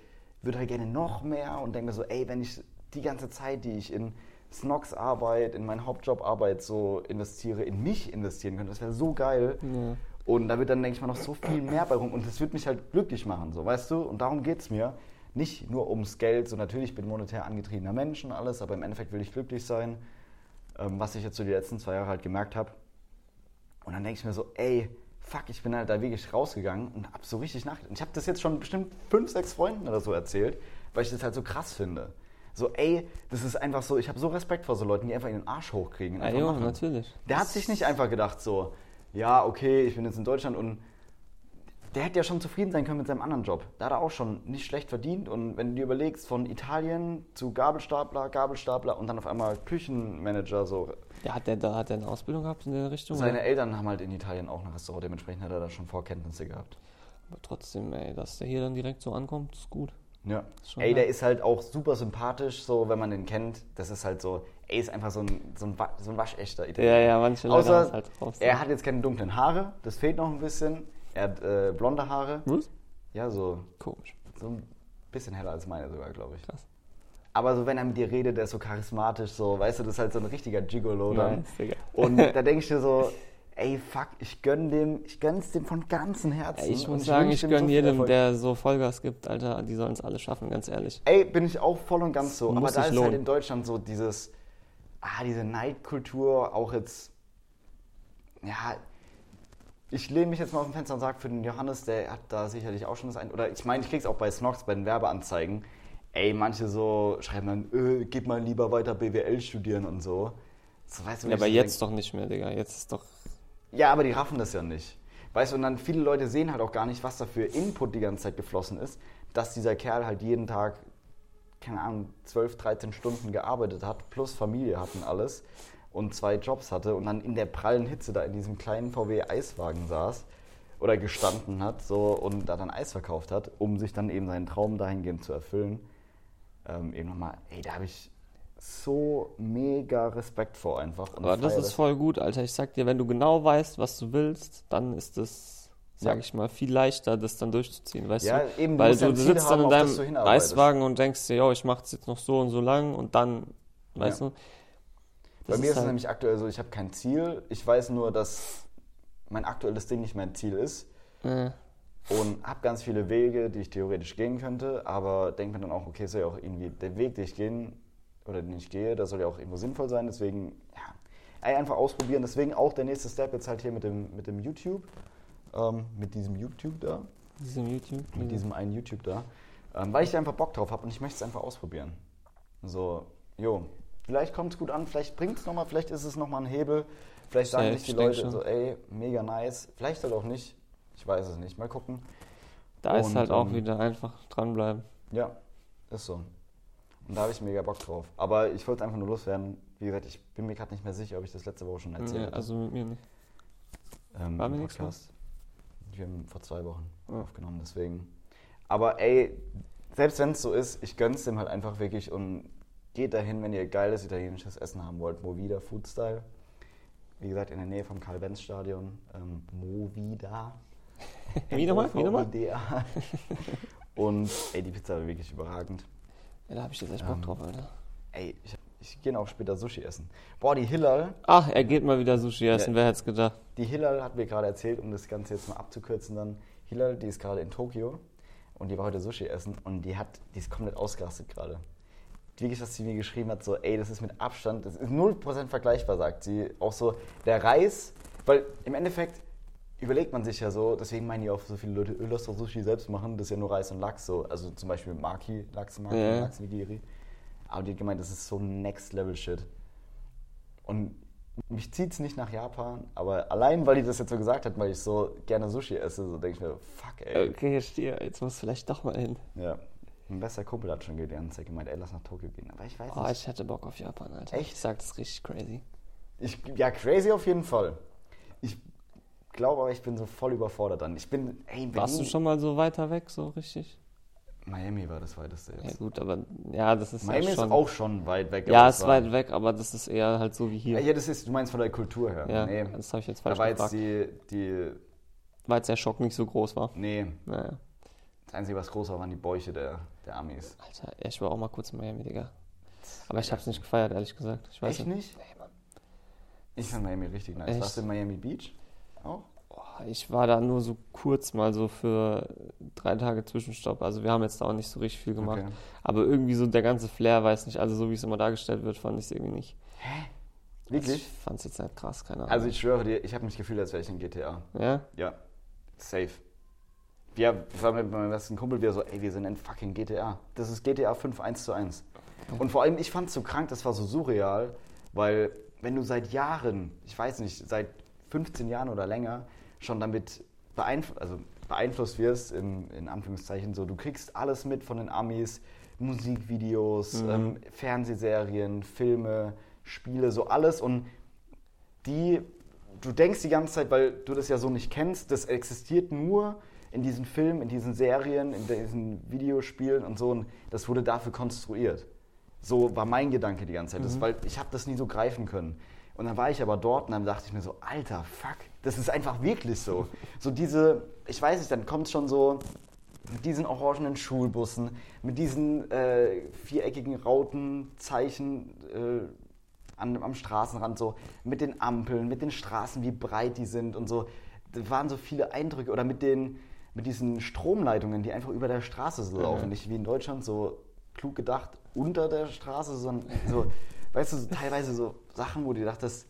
würde halt gerne noch mehr und denke mir so, ey, wenn ich die ganze Zeit, die ich in Snox Arbeit, in meinen Hauptjob Arbeit so investiere, in mich investieren könnte, das wäre so geil. Ja. Und da wird dann, denke ich mal, noch so viel mehr bei rum. Und das wird mich halt glücklich machen, so, weißt du? Und darum geht es mir. Nicht nur ums Geld, so natürlich bin ich monetär angetriebener Mensch und alles, aber im Endeffekt will ich glücklich sein. Ähm, was ich jetzt so die letzten zwei Jahre halt gemerkt habe. Und dann denke ich mir so, ey, fuck, ich bin halt da wirklich rausgegangen und hab so richtig nachgedacht. Und ich habe das jetzt schon bestimmt fünf, sechs Freunden oder so erzählt, weil ich das halt so krass finde. So, ey, das ist einfach so, ich habe so Respekt vor so Leuten, die einfach in den Arsch hochkriegen. Ja, jo, natürlich. Der hat sich nicht einfach gedacht so, ja, okay, ich bin jetzt in Deutschland und der hätte ja schon zufrieden sein können mit seinem anderen Job. Da hat er auch schon nicht schlecht verdient und wenn du dir überlegst, von Italien zu Gabelstapler, Gabelstapler und dann auf einmal Küchenmanager, so. Ja, hat der da hat der eine Ausbildung gehabt in der Richtung? Seine oder? Eltern haben halt in Italien auch ein Restaurant, dementsprechend hat er da schon Vorkenntnisse gehabt. Aber trotzdem, ey, dass der hier dann direkt so ankommt, ist gut. Ja. Ist Ey, der ist halt auch super sympathisch, so, wenn man den kennt. Das ist halt so, ey, ist einfach so ein, so ein, so ein waschechter Italiener. Ja, ja, manche Leute Außer, halt drauf. er hat jetzt keine dunklen Haare, das fehlt noch ein bisschen. Er hat äh, blonde Haare. Was? Ja, so, Komisch. so ein bisschen heller als meine sogar, glaube ich. Krass. Aber so, wenn er mit dir redet, der ist so charismatisch, so, weißt du, das ist halt so ein richtiger Gigolo dann. Nice, Digga. Und da denke ich dir so, ey, fuck, ich gönn dem, ich gönn's dem von ganzem Herzen. Ja, ich muss sagen, ich viel jedem, Erfolg. der so Vollgas gibt, Alter, die sollen es alle schaffen, ganz ehrlich. Ey, bin ich auch voll und ganz so. Muss Aber da ist halt lohnen. in Deutschland so dieses, ah, diese Neidkultur, auch jetzt, ja, ich lehne mich jetzt mal auf dem Fenster und sage für den Johannes, der hat da sicherlich auch schon das ein, oder ich meine, ich krieg's auch bei Snox, bei den Werbeanzeigen. Ey, manche so schreiben dann, äh, geht mal lieber weiter BWL studieren und so. so weißt du, Ja, aber so jetzt doch nicht mehr, Digga. Jetzt ist doch. ja, aber die raffen das ja nicht. Weißt du, und dann viele Leute sehen halt auch gar nicht, was da für Input die ganze Zeit geflossen ist, dass dieser Kerl halt jeden Tag, keine Ahnung, 12, 13 Stunden gearbeitet hat, plus Familie hat und alles und zwei Jobs hatte und dann in der prallen Hitze da in diesem kleinen VW Eiswagen saß oder gestanden hat so und da dann Eis verkauft hat, um sich dann eben seinen Traum dahingehend zu erfüllen. Ähm, eben nochmal, ey, da habe ich so mega Respekt vor einfach. Aber das ist voll gut, Alter. Ich sag dir, wenn du genau weißt, was du willst, dann ist es, sag Ja. ich mal, viel leichter, das dann durchzuziehen, weißt Ja, du? eben, Weil du, du sitzt haben, dann in deinem. Eiswagen und denkst dir, yo, ich mach das jetzt noch so und so lang und dann, weißt Ja. du? Bei Das mir ist es halt- nämlich aktuell so, ich habe kein Ziel. Ich weiß nur, dass mein aktuelles Ding nicht mein Ziel ist. Äh, Und habe ganz viele Wege, die ich theoretisch gehen könnte, aber denke mir dann auch, okay, soll ja auch irgendwie der Weg, den ich gehen oder den ich gehe, der soll ja auch irgendwo sinnvoll sein. Deswegen, ja, einfach ausprobieren. Deswegen auch der nächste Step jetzt halt hier mit dem, mit dem YouTube. Ähm, mit diesem YouTube da. diesem YouTube. Mit diesem einen YouTube da. Ähm, weil ich da einfach Bock drauf habe und ich möchte es einfach ausprobieren. So, jo, vielleicht kommt es gut an, vielleicht bringt es nochmal, vielleicht ist es nochmal ein Hebel. Vielleicht sagen sich die Leute so, ey, mega nice. Vielleicht halt auch nicht. Ich weiß es nicht. Mal gucken. Da ist Und, halt auch ähm, wieder einfach dranbleiben. Ja, ist so. Und da habe ich mega Bock drauf. Aber ich wollte einfach nur loswerden. Wie gesagt, ich bin mir gerade nicht mehr sicher, ob ich das letzte Woche schon erzählt Nee, habe. also mit mir nicht. ähm, war mir nichts Podcast. Wir haben vor zwei Wochen Ja. aufgenommen, deswegen. Aber ey, selbst wenn es so ist, ich gönn's dem halt einfach wirklich und geht dahin, wenn ihr geiles italienisches Essen haben wollt. Movida Food Style. Wie gesagt, in der Nähe vom Karl-Benz-Stadion. Ähm, Movida. Wie nochmal? Wie nochmal? Und ey, die Pizza war wirklich überragend. Ja, da hab ich jetzt echt Bock Ähm, drauf, Alter. Ey, ich, ich gehe auch später Sushi essen. Boah, die Hillal, Ach, er geht mal wieder Sushi essen, Ja. wer hätte es gedacht? Die Hillal hat mir gerade erzählt, um das Ganze jetzt mal abzukürzen dann. Hillal, die ist gerade in Tokio und die war heute Sushi essen und die hat, die ist komplett ausgerastet gerade. Wirklich, dass sie mir geschrieben hat, so, ey, das ist mit Abstand, das ist 0% vergleichbar, sagt sie. Auch so, der Reis, weil im Endeffekt überlegt man sich ja so, deswegen meinen ja auch so viele Leute, "Ö, lass doch Sushi selbst machen, das ist ja nur Reis und Lachs so. Also zum Beispiel Maki, Lachs, Maki, Ja. Lachs Nigiri. Aber die hat gemeint, das ist so Next Level Shit. Und mich zieht es nicht nach Japan, aber allein, weil die das jetzt so gesagt hat, weil ich so gerne Sushi esse, so denke ich mir, fuck, ey. Okay, hier stehe, jetzt muss vielleicht doch mal hin. Ja. Mein bester Kumpel hat schon die ganze Zeit gemeint, ey, lass nach Tokio gehen. Aber ich weiß Oh, nicht. ich hätte Bock auf Japan, Alter. Echt? Ich sag das ist richtig crazy. Ich, ja, crazy auf jeden Fall. Ich glaube aber, ich bin so voll überfordert dann. Ich bin, ey, in Warst du Berlin- schon mal so weiter weg, so richtig? Miami war das weiteste Ja jetzt. gut, aber ja, das ist Miami ja ist schon... auch schon weit weg. ja, ist weit weg, aber das ist eher halt so wie Ja, hier. ja, das ist, du meinst von der Kultur her. Ja, nee. das habe ich jetzt Da falsch war jetzt die, die, Weil jetzt der Schock nicht so groß war. nee, Naja. Das Einzige, was groß war, waren die Bäuche der, der Amis. Alter, ich war auch mal kurz in Miami, Digga. Aber ich hab's nicht gefeiert, ehrlich gesagt. Ich weiß Echt nicht? Nee, Mann. Ich fand Miami richtig nice. Echt? Warst du in Miami Beach? Auch? Ich war da nur so kurz mal so für drei Tage Zwischenstopp. Also wir haben jetzt da auch nicht so richtig viel gemacht. Okay. Aber irgendwie so der ganze Flair, weiß nicht, also so wie es immer dargestellt wird, fand ich es irgendwie nicht. Also Wirklich? ich fand's jetzt nicht krass, keine Ahnung. Also ich schwöre dir, ich habe mich gefühlt, als wäre ich in GTA. ja? Ja, safe. Wir, ich war mit meinem besten Kumpel wieder so, ey, wir sind in fucking GTA. Das ist GTA 5 1 zu 1. Und vor allem, ich fand es so krank, das war so surreal, weil wenn du seit Jahren, ich weiß nicht, seit 15 Jahren oder länger schon damit beeinflusst, also beeinflusst wirst, in, in Anführungszeichen so, du kriegst alles mit von den Amis, Musikvideos, Mhm. ähm, Fernsehserien, Filme, Spiele, so alles und die, du denkst die ganze Zeit, weil du das ja so nicht kennst, das existiert nur in diesen Filmen, in diesen Serien, in diesen Videospielen und so und das wurde dafür konstruiert. So war mein Gedanke die ganze Zeit, das, weil ich habe das nie so greifen können. Und dann war ich aber dort und dann dachte ich mir so, alter, fuck, das ist einfach wirklich so. So diese, ich weiß nicht, dann kommt es schon so mit diesen orangenen Schulbussen, mit diesen äh, viereckigen Rautenzeichen, äh, an, am Straßenrand, so mit den Ampeln, mit den Straßen, wie breit die sind und so. Da waren so viele Eindrücke. Oder mit, den, mit diesen Stromleitungen, die einfach über der Straße so laufen. Nicht wie in Deutschland so klug gedacht unter der Straße, sondern so, weißt du, so teilweise so Sachen, wo du dachtest,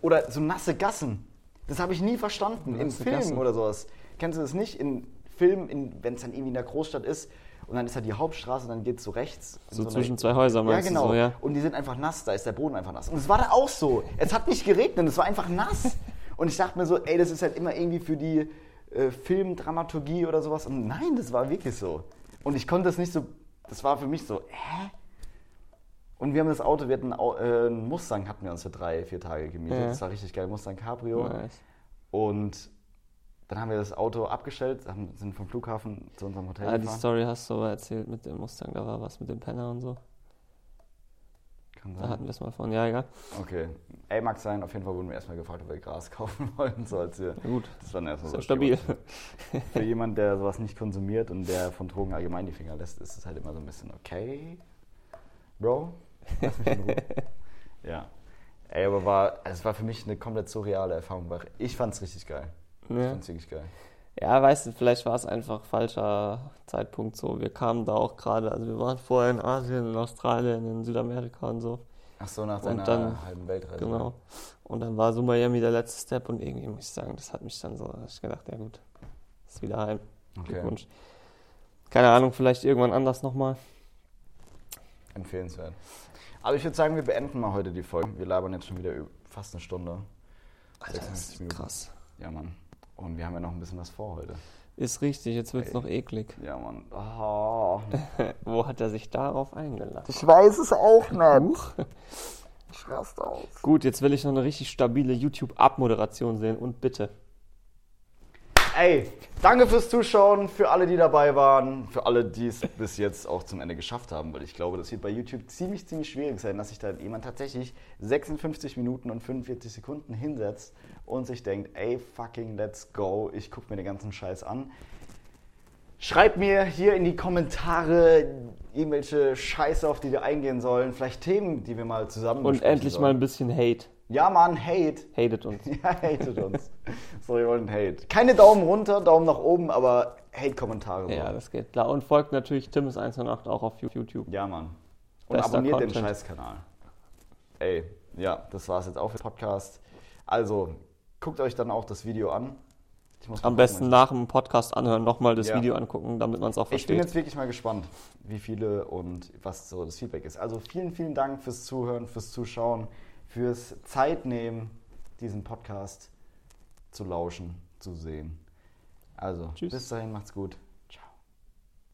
oder so nasse Gassen. Das habe ich nie verstanden. in Nasse Filmen Gassen. oder sowas. Kennst du das nicht? In Filmen, in, wenn es dann irgendwie in der Großstadt ist und dann ist halt die Hauptstraße, dann geht es so rechts. in So eine- zwischen zwei Häusern ja, meinst genau. du so, ja? Und die sind einfach nass, da ist der Boden einfach nass. Und es war da auch so. Es hat nicht geregnet, es war einfach nass. Und ich dachte mir so, ey, das ist halt immer irgendwie für die äh, Filmdramaturgie oder sowas. Und nein, das war wirklich so. Und ich konnte das nicht so, das war für mich so, hä? Und wir haben das Auto, wir hatten äh, einen Mustang, hatten wir uns für drei, vier Tage gemietet. Ja. Das war richtig geil, Mustang Cabrio. Nice. Und dann haben wir das Auto abgestellt, haben, sind vom Flughafen zu unserem Hotel Ah, die gefahren. Story hast du aber erzählt mit dem Mustang, da war was mit dem Penner und so. Kann Da sein. hatten wir es mal von, ja, egal. Okay. Ey, mag sein, auf jeden Fall wurden wir erstmal gefragt, ob wir Gras kaufen wollen. So als wir, Na gut, das war dann erstmal ist ja so stabil. Für jemanden, der sowas nicht konsumiert und der von Drogen allgemein die Finger lässt, ist es halt immer so ein bisschen okay. Bro, lass mich in Ruhe. ja. Ey, aber war, also es war für mich eine komplett surreale Erfahrung. Ich fand's richtig geil. Ich Ja. fand's wirklich geil. Ja, weißt du, vielleicht war es einfach falscher Zeitpunkt so. Wir kamen da auch gerade, also wir waren vorher in Asien, in Australien, in Südamerika und so. Ach so, nach deiner dann- halben Weltreise. Genau. Und dann war so Miami der letzte Step und irgendwie muss ich sagen, das hat mich dann so, ich gedacht, ja gut, ist wieder heim. Okay. Glückwunsch. Keine Ahnung, vielleicht irgendwann anders nochmal. Empfehlenswert. Aber ich würde sagen, wir beenden mal heute die Folge. Wir labern jetzt schon wieder fast eine Stunde. Alter, das 56 ist krass. Ja, Mann. Und wir haben ja noch ein bisschen was vor heute. Ist richtig, jetzt wird's Ey. noch eklig. Ja, Mann. Oh. Wo hat er sich darauf eingelassen? Ich weiß es auch nicht. Ich raste aus. Gut, jetzt will ich noch eine richtig stabile YouTube-Abmoderation sehen und bitte. Ey, danke fürs Zuschauen, für alle, die dabei waren, für alle, die es bis jetzt auch zum Ende geschafft haben, weil ich glaube, das wird bei YouTube ziemlich, ziemlich schwierig sein, dass sich da jemand tatsächlich 56 Minuten und 45 Sekunden hinsetzt und sich denkt, ey, fucking let's go, ich gucke mir den ganzen Scheiß an. Schreibt mir hier in die Kommentare irgendwelche Scheiße, auf die wir eingehen sollen, vielleicht Themen, die wir mal zusammen Und endlich mal sollen. ein bisschen Hate. Ja, Mann, Hate. Hatet uns. Ja, hatet uns. So, wir wollen Hate. Keine Daumen runter, Daumen nach oben, aber Hate-Kommentare. Ja, das geht klar. Und folgt natürlich Timmis108 auch auf YouTube. ja, Mann. Und Bester abonniert den Content. Scheißkanal. Ey, ja, das war's jetzt auch für den Podcast. Also, guckt euch dann auch das Video an. Am besten nach dem Podcast anhören, nochmal das Ja. Video angucken, damit man es auch Ich bin versteht. jetzt wirklich mal gespannt, wie viele und was so das Feedback ist. Also vielen, vielen Dank fürs Zuhören, fürs Zuschauen, fürs Zeitnehmen, diesen Podcast zu lauschen, zu sehen. Also, Tschüss. bis dahin, macht's gut.